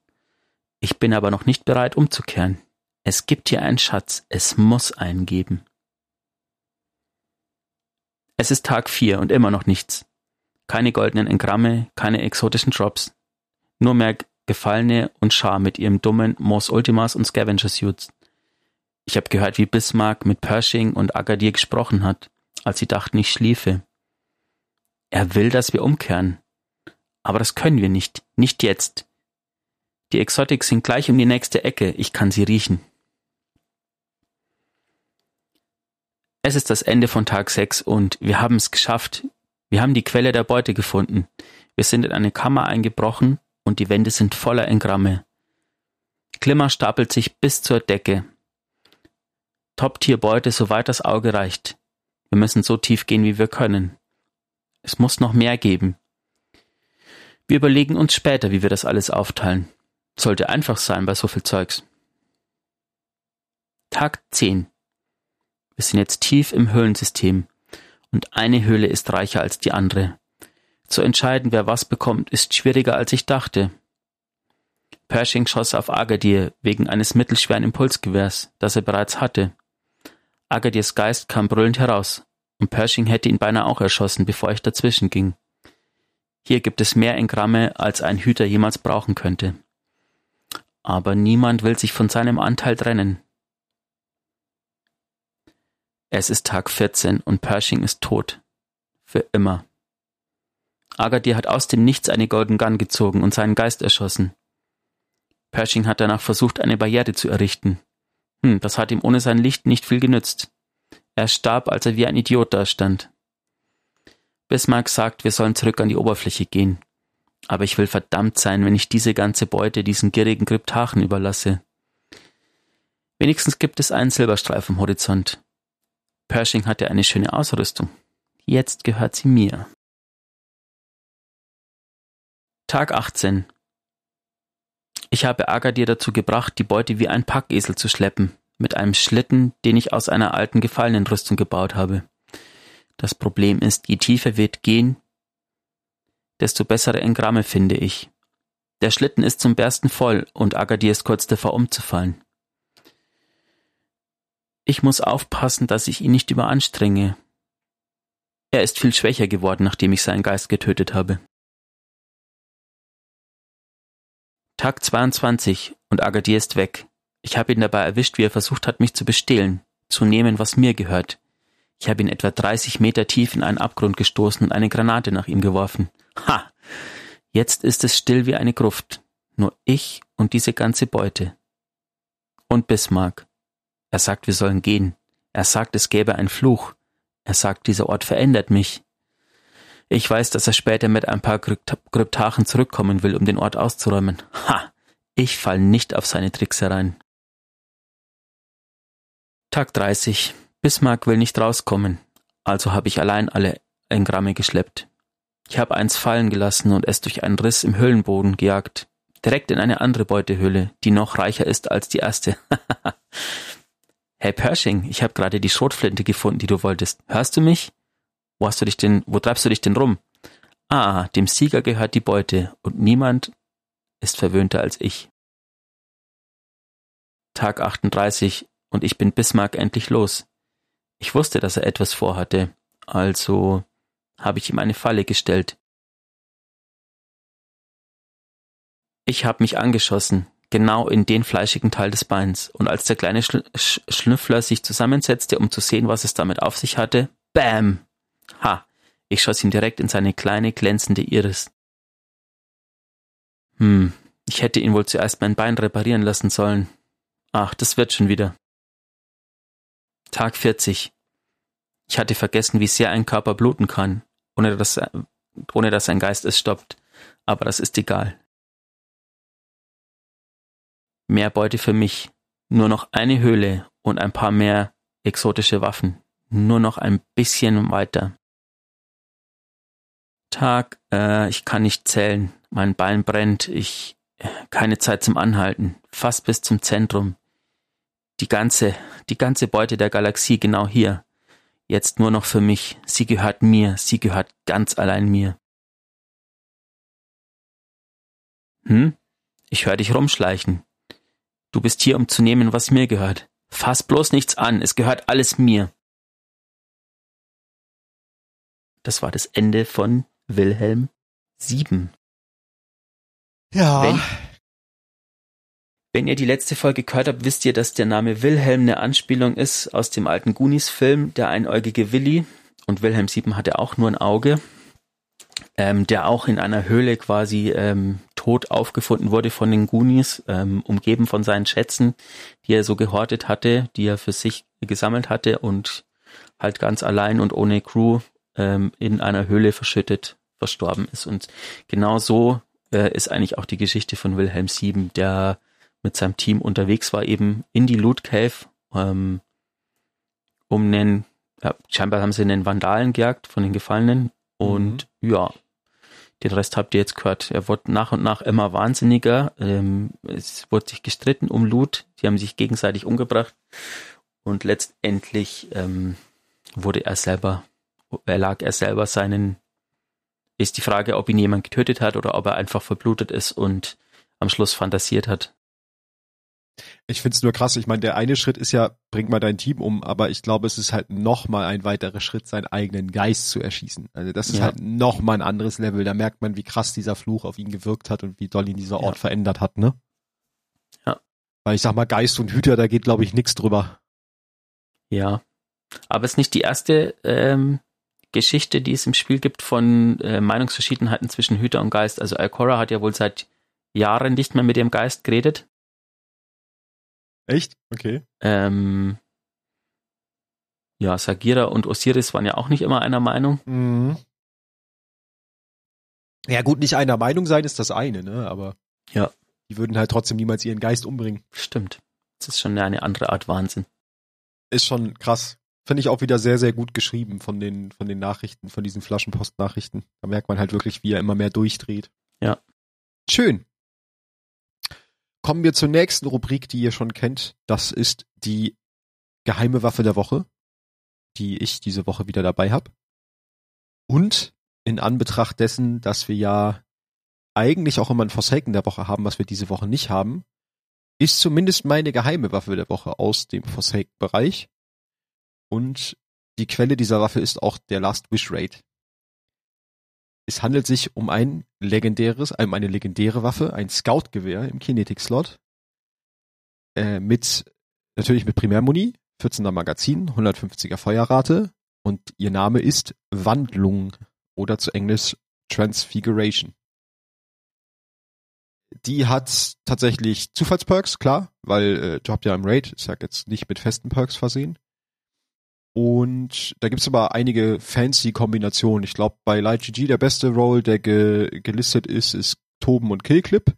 Ich bin aber noch nicht bereit umzukehren. Es gibt hier einen Schatz, es muss einen geben. Es ist Tag vier und immer noch nichts. Keine goldenen Engramme, keine exotischen Drops. Nur mehr Gefallene und Schar mit ihrem dummen Mos Ultimas und Scavenger Suits. Ich habe gehört, wie Bismarck mit Pershing und Agadir gesprochen hat, als sie dachten, ich schliefe. Er will, dass wir umkehren. Aber das können wir nicht. Nicht jetzt. Die Exotics sind gleich um die nächste Ecke. Ich kann sie riechen. Es ist das Ende von Tag 6 und wir haben es geschafft. Wir haben die Quelle der Beute gefunden. Wir sind in eine Kammer eingebrochen und die Wände sind voller Engramme. Glimmer stapelt sich bis zur Decke. Top-Tier-Beute, soweit das Auge reicht. Wir müssen so tief gehen, wie wir können. Es muss noch mehr geben. Wir überlegen uns später, wie wir das alles aufteilen. Sollte einfach sein bei so viel Zeugs. Tag 10. Wir sind jetzt tief im Höhlensystem und eine Höhle ist reicher als die andere. Zu entscheiden, wer was bekommt, ist schwieriger als ich dachte. Pershing schoss auf Agadir wegen eines mittelschweren Impulsgewehrs, das er bereits hatte. Agadirs Geist kam brüllend heraus, und Pershing hätte ihn beinahe auch erschossen, bevor ich dazwischen ging. Hier gibt es mehr Engramme, als ein Hüter jemals brauchen könnte. Aber niemand will sich von seinem Anteil trennen. Es ist Tag 14 und Pershing ist tot. Für immer. Agadir hat aus dem Nichts eine Golden Gun gezogen und seinen Geist erschossen. Pershing hat danach versucht, eine Barriere zu errichten. Hm, das hat ihm ohne sein Licht nicht viel genützt. Er starb, als er wie ein Idiot dastand. Bismarck sagt, wir sollen zurück an die Oberfläche gehen. Aber ich will verdammt sein, wenn ich diese ganze Beute diesen gierigen Kryptachen überlasse. Wenigstens gibt es einen Silberstreif am Horizont. Pershing hatte eine schöne Ausrüstung. Jetzt gehört sie mir. Tag 18. Ich habe Agadir dazu gebracht, die Beute wie ein Packesel zu schleppen, mit einem Schlitten, den ich aus einer alten Gefallenenrüstung gebaut habe. Das Problem ist, je tiefer wir gehen, desto bessere Engramme finde ich. Der Schlitten ist zum Bersten voll und Agadir ist kurz davor umzufallen. Ich muss aufpassen, dass ich ihn nicht überanstrenge. Er ist viel schwächer geworden, nachdem ich seinen Geist getötet habe. Tag 22 und Agadir ist weg. Ich habe ihn dabei erwischt, wie er versucht hat, mich zu bestehlen, zu nehmen, was mir gehört. Ich habe ihn etwa 30 Meter tief in einen Abgrund gestoßen und eine Granate nach ihm geworfen. Ha! Jetzt ist es still wie eine Gruft. Nur ich und diese ganze Beute. Und Bismarck. Er sagt, wir sollen gehen. Er sagt, es gäbe einen Fluch. Er sagt, dieser Ort verändert mich. Ich weiß, dass er später mit ein paar Kryptachen zurückkommen will, um den Ort auszuräumen. Ha! Ich fall nicht auf seine Tricks herein. Tag 30. Bismarck will nicht rauskommen, also habe ich allein alle Engramme geschleppt. Ich habe eins fallen gelassen und es durch einen Riss im Höhlenboden gejagt, direkt in eine andere Beutehöhle, die noch reicher ist als die erste. *laughs* hey Pershing, ich habe gerade die Schrotflinte gefunden, die du wolltest. Hörst du mich? Wo hast du dich denn, wo treibst du dich denn rum? Ah, dem Sieger gehört die Beute und niemand ist verwöhnter als ich. Tag 38 und ich bin Bismarck endlich los. Ich wusste, dass er etwas vorhatte, also habe ich ihm eine Falle gestellt. Ich habe mich angeschossen, genau in den fleischigen Teil des Beins, und als der kleine Schl Sch Schnüffler sich zusammensetzte, um zu sehen, was es damit auf sich hatte, Bäm! Ha! Ich schoss ihm direkt in seine kleine glänzende Iris. Hm, ich hätte ihn wohl zuerst mein Bein reparieren lassen sollen. Ach, das wird schon wieder. Tag 40. Ich hatte vergessen, wie sehr ein Körper bluten kann, ohne dass, ohne dass ein Geist es stoppt. Aber das ist egal. Mehr Beute für mich. Nur noch eine Höhle und ein paar mehr exotische Waffen. Nur noch ein bisschen weiter. Tag, äh, ich kann nicht zählen. Mein Bein brennt. Ich, keine Zeit zum Anhalten. Fast bis zum Zentrum. Die ganze, die ganze Beute der Galaxie genau hier. Jetzt nur noch für mich. Sie gehört mir. Sie gehört ganz allein mir. Hm? Ich höre dich rumschleichen. Du bist hier, um zu nehmen, was mir gehört. Fass bloß nichts an. Es gehört alles mir. Das war das Ende von Wilhelm VII. Ja. Wenn, wenn ihr die letzte Folge gehört habt, wisst ihr, dass der Name Wilhelm eine Anspielung ist aus dem alten Goonies-Film, der einäugige Willi. Und Wilhelm VII hatte auch nur ein Auge, ähm, der auch in einer Höhle quasi ähm, tot aufgefunden wurde von den Goonies, ähm, umgeben von seinen Schätzen, die er so gehortet hatte, die er für sich gesammelt hatte und halt ganz allein und ohne Crew ähm, in einer Höhle verschüttet verstorben ist. Und genau so äh, ist eigentlich auch die Geschichte von Wilhelm VII, der mit seinem Team unterwegs war, eben in die Loot Cave, ähm, um einen, ja, scheinbar haben sie einen Vandalen gejagt von den Gefallenen und mhm. ja, den Rest habt ihr jetzt gehört. Er wurde nach und nach immer wahnsinniger. Ähm, es wurde sich gestritten um Loot. Die haben sich gegenseitig umgebracht. Und letztendlich ähm, wurde er selber, erlag er selber seinen ist die Frage, ob ihn jemand getötet hat oder ob er einfach verblutet ist und am Schluss fantasiert hat. Ich find's nur krass. Ich meine, der eine Schritt ist ja, bring mal dein Team um, aber ich glaube, es ist halt noch mal ein weiterer Schritt, seinen eigenen Geist zu erschießen. Also das ist ja. halt noch mal ein anderes Level. Da merkt man, wie krass dieser Fluch auf ihn gewirkt hat und wie doll ihn dieser Ort ja. verändert hat, ne? Ja. Weil ich sag mal, Geist und Hüter, da geht, glaube ich, nichts drüber. Ja. Aber es ist nicht die erste ähm, Geschichte, die es im Spiel gibt von äh, Meinungsverschiedenheiten zwischen Hüter und Geist. Also Alcora hat ja wohl seit Jahren nicht mehr mit dem Geist geredet. Echt? Okay. Ähm, ja, Sagira und Osiris waren ja auch nicht immer einer Meinung. Mhm. Ja, gut, nicht einer Meinung sein ist das eine, ne? Aber ja. die würden halt trotzdem niemals ihren Geist umbringen. Stimmt. Das ist schon eine andere Art Wahnsinn. Ist schon krass finde ich auch wieder sehr, sehr gut geschrieben von den, von den Nachrichten, von diesen Flaschenpost-Nachrichten. Da merkt man halt wirklich, wie er immer mehr durchdreht. Ja. Schön. Kommen wir zur nächsten Rubrik, die ihr schon kennt. Das ist die geheime Waffe der Woche, die ich diese Woche wieder dabei habe. Und in Anbetracht dessen, dass wir ja eigentlich auch immer ein Forsaken der Woche haben, was wir diese Woche nicht haben, ist zumindest meine geheime Waffe der Woche aus dem Forsaken-Bereich. Und die Quelle dieser Waffe ist auch der Last Wish Raid. Es handelt sich um ein legendäres, um eine legendäre Waffe, ein Scout-Gewehr im Kinetic-Slot. Äh, mit, natürlich mit Primärmuni, 14er Magazin, 150er Feuerrate und ihr Name ist Wandlung oder zu Englisch Transfiguration. Die hat tatsächlich Zufallsperks, klar, weil äh, habt ja im Raid, ist ja jetzt nicht mit festen Perks versehen. Und da gibt's aber einige fancy Kombinationen. Ich glaube, bei LightGG der beste Roll, der ge gelistet ist, ist Toben und Killclip.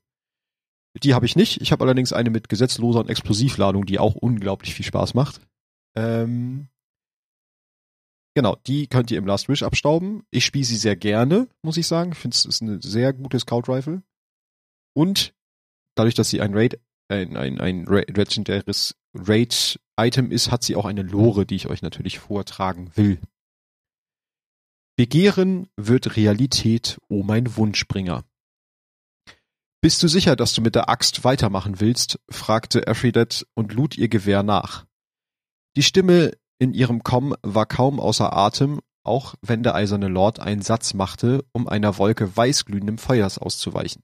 Die habe ich nicht. Ich habe allerdings eine mit gesetzloser und Explosivladung, die auch unglaublich viel Spaß macht. Ähm, genau, die könnt ihr im Last Wish abstauben. Ich spiele sie sehr gerne, muss ich sagen. Ich finde es ist ein sehr gutes Scout Rifle. Und dadurch, dass sie ein Raid, ein, ein, ein legendäres Raid-Item ist, hat sie auch eine Lore, die ich euch natürlich vortragen will. Begehren wird Realität, oh mein Wunschbringer. Bist du sicher, dass du mit der Axt weitermachen willst? fragte Aphrodite und lud ihr Gewehr nach. Die Stimme in ihrem Komm war kaum außer Atem, auch wenn der eiserne Lord einen Satz machte, um einer Wolke weißglühendem Feuers auszuweichen.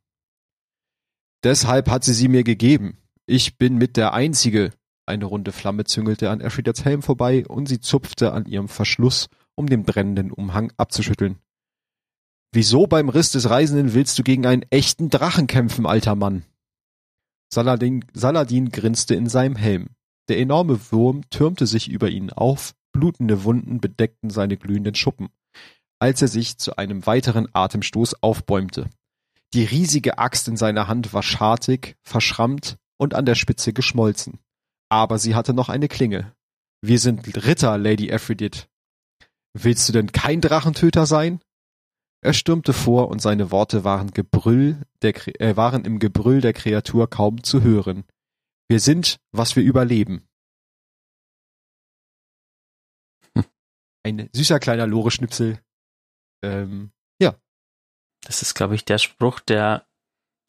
Deshalb hat sie sie mir gegeben. Ich bin mit der Einzige. Eine runde Flamme züngelte an Aphrodite's Helm vorbei und sie zupfte an ihrem Verschluss, um den brennenden Umhang abzuschütteln. Wieso beim Riss des Reisenden willst du gegen einen echten Drachen kämpfen, alter Mann? Saladin, Saladin grinste in seinem Helm. Der enorme Wurm türmte sich über ihn auf, blutende Wunden bedeckten seine glühenden Schuppen, als er sich zu einem weiteren Atemstoß aufbäumte. Die riesige Axt in seiner Hand war schartig, verschrammt und an der Spitze geschmolzen. Aber sie hatte noch eine Klinge. Wir sind Ritter, Lady Aphrodite. Willst du denn kein Drachentöter sein? Er stürmte vor und seine Worte waren Gebrüll der, äh, waren im Gebrüll der Kreatur kaum zu hören. Wir sind, was wir überleben. Hm. Ein süßer kleiner Lore-Schnipsel. Ähm, ja. Das ist, glaube ich, der Spruch, der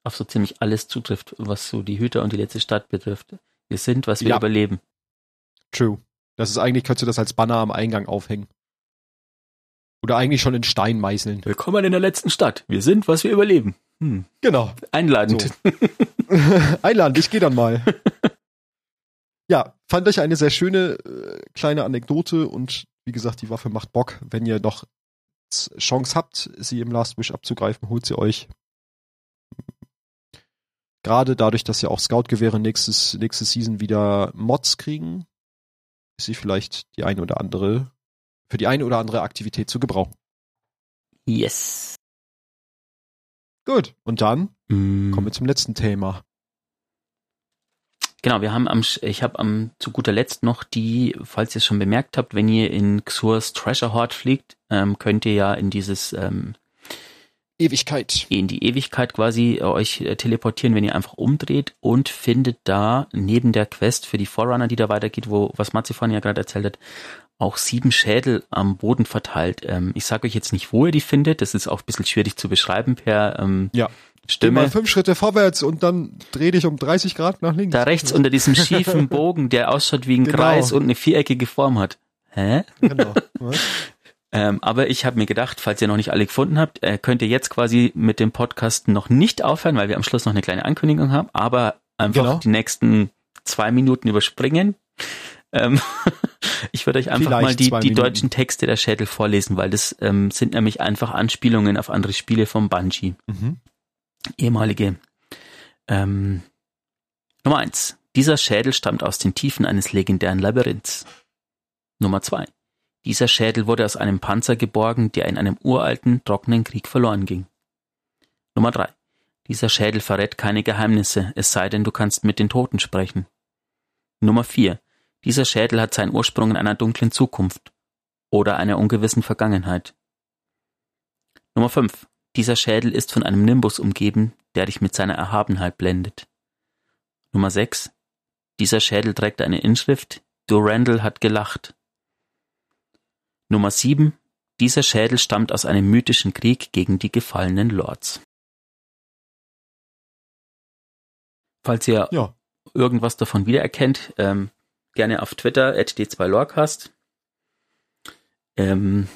auf so ziemlich alles zutrifft, was so die Hüter und die letzte Stadt betrifft. Wir sind, was wir ja. überleben. True. Das ist eigentlich, könntest du das als Banner am Eingang aufhängen. Oder eigentlich schon in Stein meißeln. Willkommen in der letzten Stadt. Wir sind, was wir überleben. Hm. Genau. Einladend. So. *laughs* Einladend, ich gehe dann mal. *laughs* ja, fand ich eine sehr schöne äh, kleine Anekdote und wie gesagt, die Waffe macht Bock. Wenn ihr noch Chance habt, sie im Last Wish abzugreifen, holt sie euch. Gerade dadurch, dass ja auch Scout-Gewehre nächstes, nächste Season wieder Mods kriegen, ist sie vielleicht die eine oder andere für die eine oder andere Aktivität zu gebrauchen. Yes. Gut, und dann mm. kommen wir zum letzten Thema. Genau, wir haben am, ich habe am zu guter Letzt noch die, falls ihr es schon bemerkt habt, wenn ihr in Xurs Treasure Hoard fliegt, ähm, könnt ihr ja in dieses ähm, Ewigkeit. In die Ewigkeit quasi äh, euch äh, teleportieren, wenn ihr einfach umdreht und findet da neben der Quest für die Forerunner, die da weitergeht, wo, was vorhin ja gerade erzählt hat, auch sieben Schädel am Boden verteilt. Ähm, ich sage euch jetzt nicht, wo ihr die findet. Das ist auch ein bisschen schwierig zu beschreiben per ähm, ja. Stimme. Mal fünf Schritte vorwärts und dann dreh dich um 30 Grad nach links. Da rechts unter diesem schiefen *laughs* Bogen, der ausschaut wie ein genau. Kreis und eine viereckige Form hat. Hä? Genau. *laughs* ähm, aber ich habe mir gedacht, falls ihr noch nicht alle gefunden habt, äh, könnt ihr jetzt quasi mit dem Podcast noch nicht aufhören, weil wir am Schluss noch eine kleine Ankündigung haben, aber einfach genau. die nächsten zwei Minuten überspringen. Ähm, *laughs* ich würde euch einfach Vielleicht mal die, die deutschen Texte der Schädel vorlesen, weil das ähm, sind nämlich einfach Anspielungen auf andere Spiele vom Bungie. Mhm. Ehemalige. Ähm, Nummer eins. Dieser Schädel stammt aus den Tiefen eines legendären Labyrinths. Nummer zwei. Dieser Schädel wurde aus einem Panzer geborgen, der in einem uralten, trockenen Krieg verloren ging. Nummer drei. Dieser Schädel verrät keine Geheimnisse, es sei denn, du kannst mit den Toten sprechen. Nummer vier. Dieser Schädel hat seinen Ursprung in einer dunklen Zukunft oder einer ungewissen Vergangenheit. Nummer 5. Dieser Schädel ist von einem Nimbus umgeben, der dich mit seiner Erhabenheit blendet. Nummer 6. Dieser Schädel trägt eine Inschrift, Durandal hat gelacht. Nummer 7. Dieser Schädel stammt aus einem mythischen Krieg gegen die gefallenen Lords. Falls ihr ja. irgendwas davon wiedererkennt, ähm, gerne auf Twitter, at d2lorcast, ähm,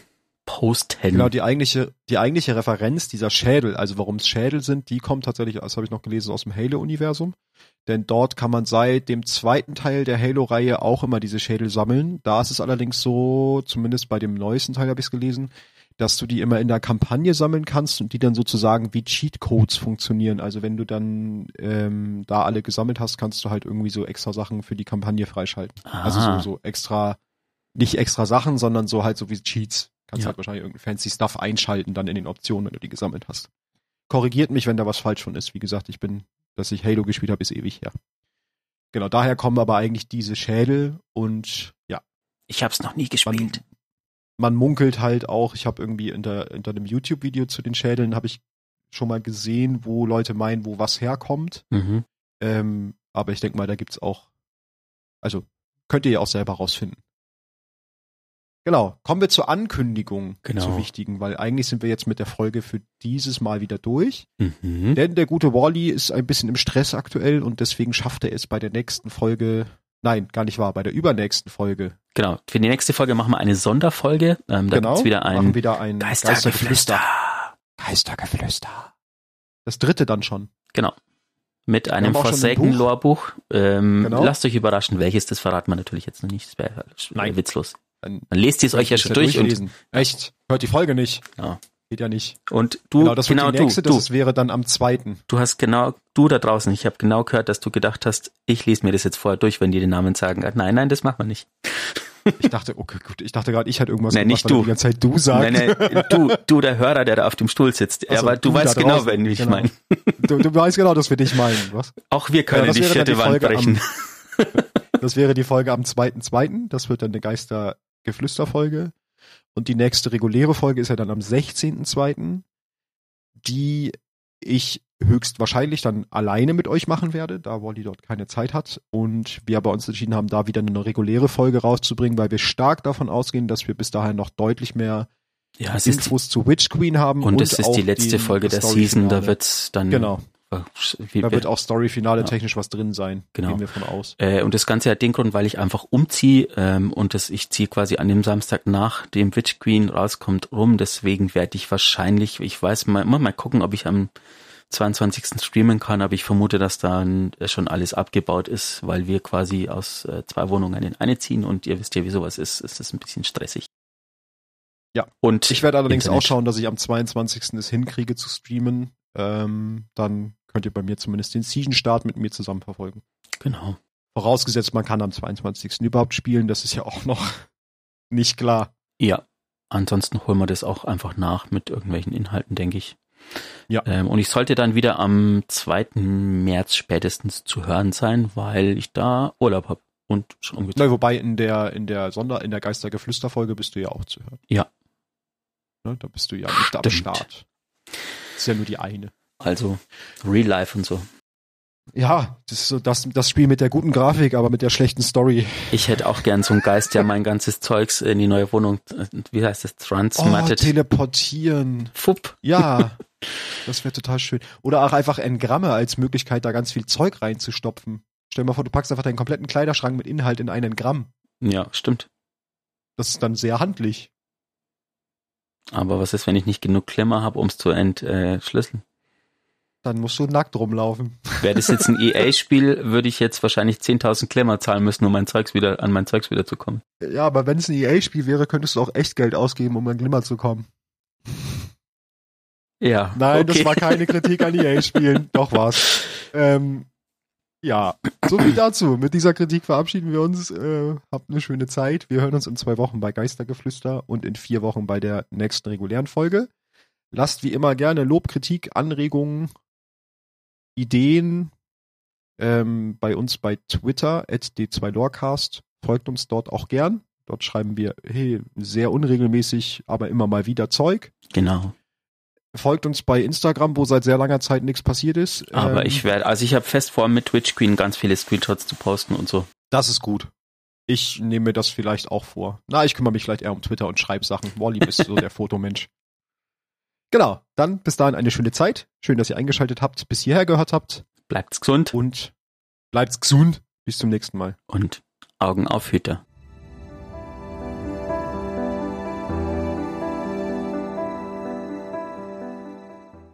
posten. Genau, die eigentliche, die eigentliche Referenz dieser Schädel, also warum es Schädel sind, die kommt tatsächlich, das habe ich noch gelesen, aus dem Halo-Universum. Denn dort kann man seit dem zweiten Teil der Halo-Reihe auch immer diese Schädel sammeln. Da ist es allerdings so, zumindest bei dem neuesten Teil habe ich es gelesen, dass du die immer in der Kampagne sammeln kannst und die dann sozusagen wie Cheatcodes funktionieren. Also wenn du dann ähm, da alle gesammelt hast, kannst du halt irgendwie so extra Sachen für die Kampagne freischalten. Aha. Also so, so extra, nicht extra Sachen, sondern so halt so wie Cheats. Kannst ja. halt wahrscheinlich irgendein fancy Stuff einschalten dann in den Optionen, wenn du die gesammelt hast. Korrigiert mich, wenn da was falsch von ist. Wie gesagt, ich bin, dass ich Halo gespielt habe, ist ewig her. Genau, daher kommen aber eigentlich diese Schädel und ja, Ich habe es noch nie gespielt. Man, man munkelt halt auch, ich habe irgendwie in der, unter einem YouTube-Video zu den Schädeln habe ich schon mal gesehen, wo Leute meinen, wo was herkommt. Mhm. Ähm, aber ich denke mal, da gibt's auch, also könnt ihr ja auch selber rausfinden. Genau, kommen wir zur Ankündigung, genau. zur wichtigen, weil eigentlich sind wir jetzt mit der Folge für dieses Mal wieder durch. Mhm. Denn der gute Wally ist ein bisschen im Stress aktuell und deswegen schafft er es bei der nächsten Folge, nein, gar nicht wahr, bei der übernächsten Folge. Genau, für die nächste Folge machen wir eine Sonderfolge. Ähm, da genau, gibt's wieder ein, machen wieder ein Geistergeflüster. Geistergeflüster. Das dritte dann schon. Genau. Mit einem Forsaken Lore Buch. Ähm, genau. Lasst euch überraschen, welches, das verraten wir natürlich jetzt noch nicht. Das wäre Nein. witzlos. Dann, dann lest ihr es euch ja schon durch. Und, Echt? Hört die Folge nicht. Ja. Geht ja nicht. Und du, genau, das genau nächste, du, das wäre dann am zweiten. Du hast genau, du da draußen, ich habe genau gehört, dass du gedacht hast, ich lese mir das jetzt vorher durch, wenn die den Namen sagen. Nein, nein, das macht man nicht. Ich dachte, okay, gut, ich dachte gerade, ich hätte irgendwas *laughs* nein, gemacht, nicht du. die ganze Zeit du sagst. Nein, nein, du, du, der Hörer, der da auf dem Stuhl sitzt. Also, aber du, du weißt genau, wenn ich genau. meine. Du, du weißt genau, dass wir dich meinen, was? Auch wir können ja, die vierte die Wand brechen. Am, *laughs* das wäre die Folge am 2.2., das wird dann eine Geistergeflüsterfolge. Und die nächste reguläre Folge ist ja dann am 16.2., die ich höchstwahrscheinlich dann alleine mit euch machen werde, da Wally dort keine Zeit hat. Und wir bei uns entschieden haben, da wieder eine reguläre Folge rauszubringen, weil wir stark davon ausgehen, dass wir bis dahin noch deutlich mehr ja, es Infos zu Witch Queen haben. Und, und es ist die letzte Folge der Season, da wird's dann genau. Da wird auch Story-Finale ja. technisch was drin sein. Genau. Gehen wir von aus. Äh, und das Ganze hat den Grund, weil ich einfach umziehe ähm, und das, ich ziehe quasi an dem Samstag nach dem Witch Queen rauskommt rum. Deswegen werde ich wahrscheinlich, ich weiß mal, mal, mal gucken, ob ich am 22. streamen kann, aber ich vermute, dass dann schon alles abgebaut ist, weil wir quasi aus äh, zwei Wohnungen in eine ziehen und ihr wisst ja, wie sowas ist, ist das ein bisschen stressig. Ja. Und ich werde allerdings Internet. auch schauen, dass ich am 22. es hinkriege zu streamen. Ähm, dann könnt ihr bei mir zumindest den Season-Start mit mir zusammen verfolgen. Genau. Vorausgesetzt, man kann am 22. überhaupt spielen, das ist ja auch noch *laughs* nicht klar. Ja. Ansonsten holen wir das auch einfach nach mit irgendwelchen Inhalten, denke ich. Ja. Ähm, und ich sollte dann wieder am 2. März spätestens zu hören sein, weil ich da Urlaub habe und schon umgezogen. Na, wobei in der, in der Sonder, in der Geistergeflüsterfolge bist du ja auch zu hören. Ja. Ne, da bist du ja nicht Stimmt. am Start. Das ist ja nur die eine. Also Real Life und so. Ja, das ist so das, das Spiel mit der guten Grafik, aber mit der schlechten Story. Ich hätte auch gern so einen Geist, der mein ganzes Zeugs in die neue Wohnung, wie heißt das, transmattet. Oh, teleportieren. Fupp. Ja, *laughs* das wäre total schön. Oder auch einfach Engramme als Möglichkeit, da ganz viel Zeug reinzustopfen. Stell dir mal vor, du packst einfach deinen kompletten Kleiderschrank mit Inhalt in einen Gramm. Ja, stimmt. Das ist dann sehr handlich. Aber was ist, wenn ich nicht genug Klemmer habe, um es zu entschlüsseln? Dann musst du nackt rumlaufen. Wäre das jetzt ein *laughs* EA-Spiel, würde ich jetzt wahrscheinlich 10.000 Klemmer zahlen müssen, um mein Zeugs wieder, an mein Zeugs wieder zu kommen. Ja, aber wenn es ein EA-Spiel wäre, könntest du auch echt Geld ausgeben, um an Glimmer zu kommen. Ja. Nein, okay. das war keine Kritik an EA-Spielen. *laughs* Doch war's. Ähm, ja, so viel dazu. Mit dieser Kritik verabschieden wir uns. Äh, habt eine schöne Zeit. Wir hören uns in zwei Wochen bei Geistergeflüster und in vier Wochen bei der nächsten regulären Folge. Lasst wie immer gerne Lob, Kritik, Anregungen Ideen ähm, bei uns bei Twitter, at d2lorecast. Folgt uns dort auch gern. Dort schreiben wir, hey, sehr unregelmäßig, aber immer mal wieder Zeug. Genau. Folgt uns bei Instagram, wo seit sehr langer Zeit nichts passiert ist. Aber ähm, ich werde, also ich habe fest vor, mit Twitch Queen ganz viele Screenshots zu posten und so. Das ist gut. Ich nehme mir das vielleicht auch vor. Na, ich kümmere mich vielleicht eher um Twitter und schreibe Sachen. Wally ist so der *laughs* Fotomensch. Genau, dann bis dahin eine schöne Zeit. Schön, dass ihr eingeschaltet habt, bis hierher gehört habt. Bleibt's gesund. Und bleibt's gesund. Bis zum nächsten Mal. Und Augen auf Hüter.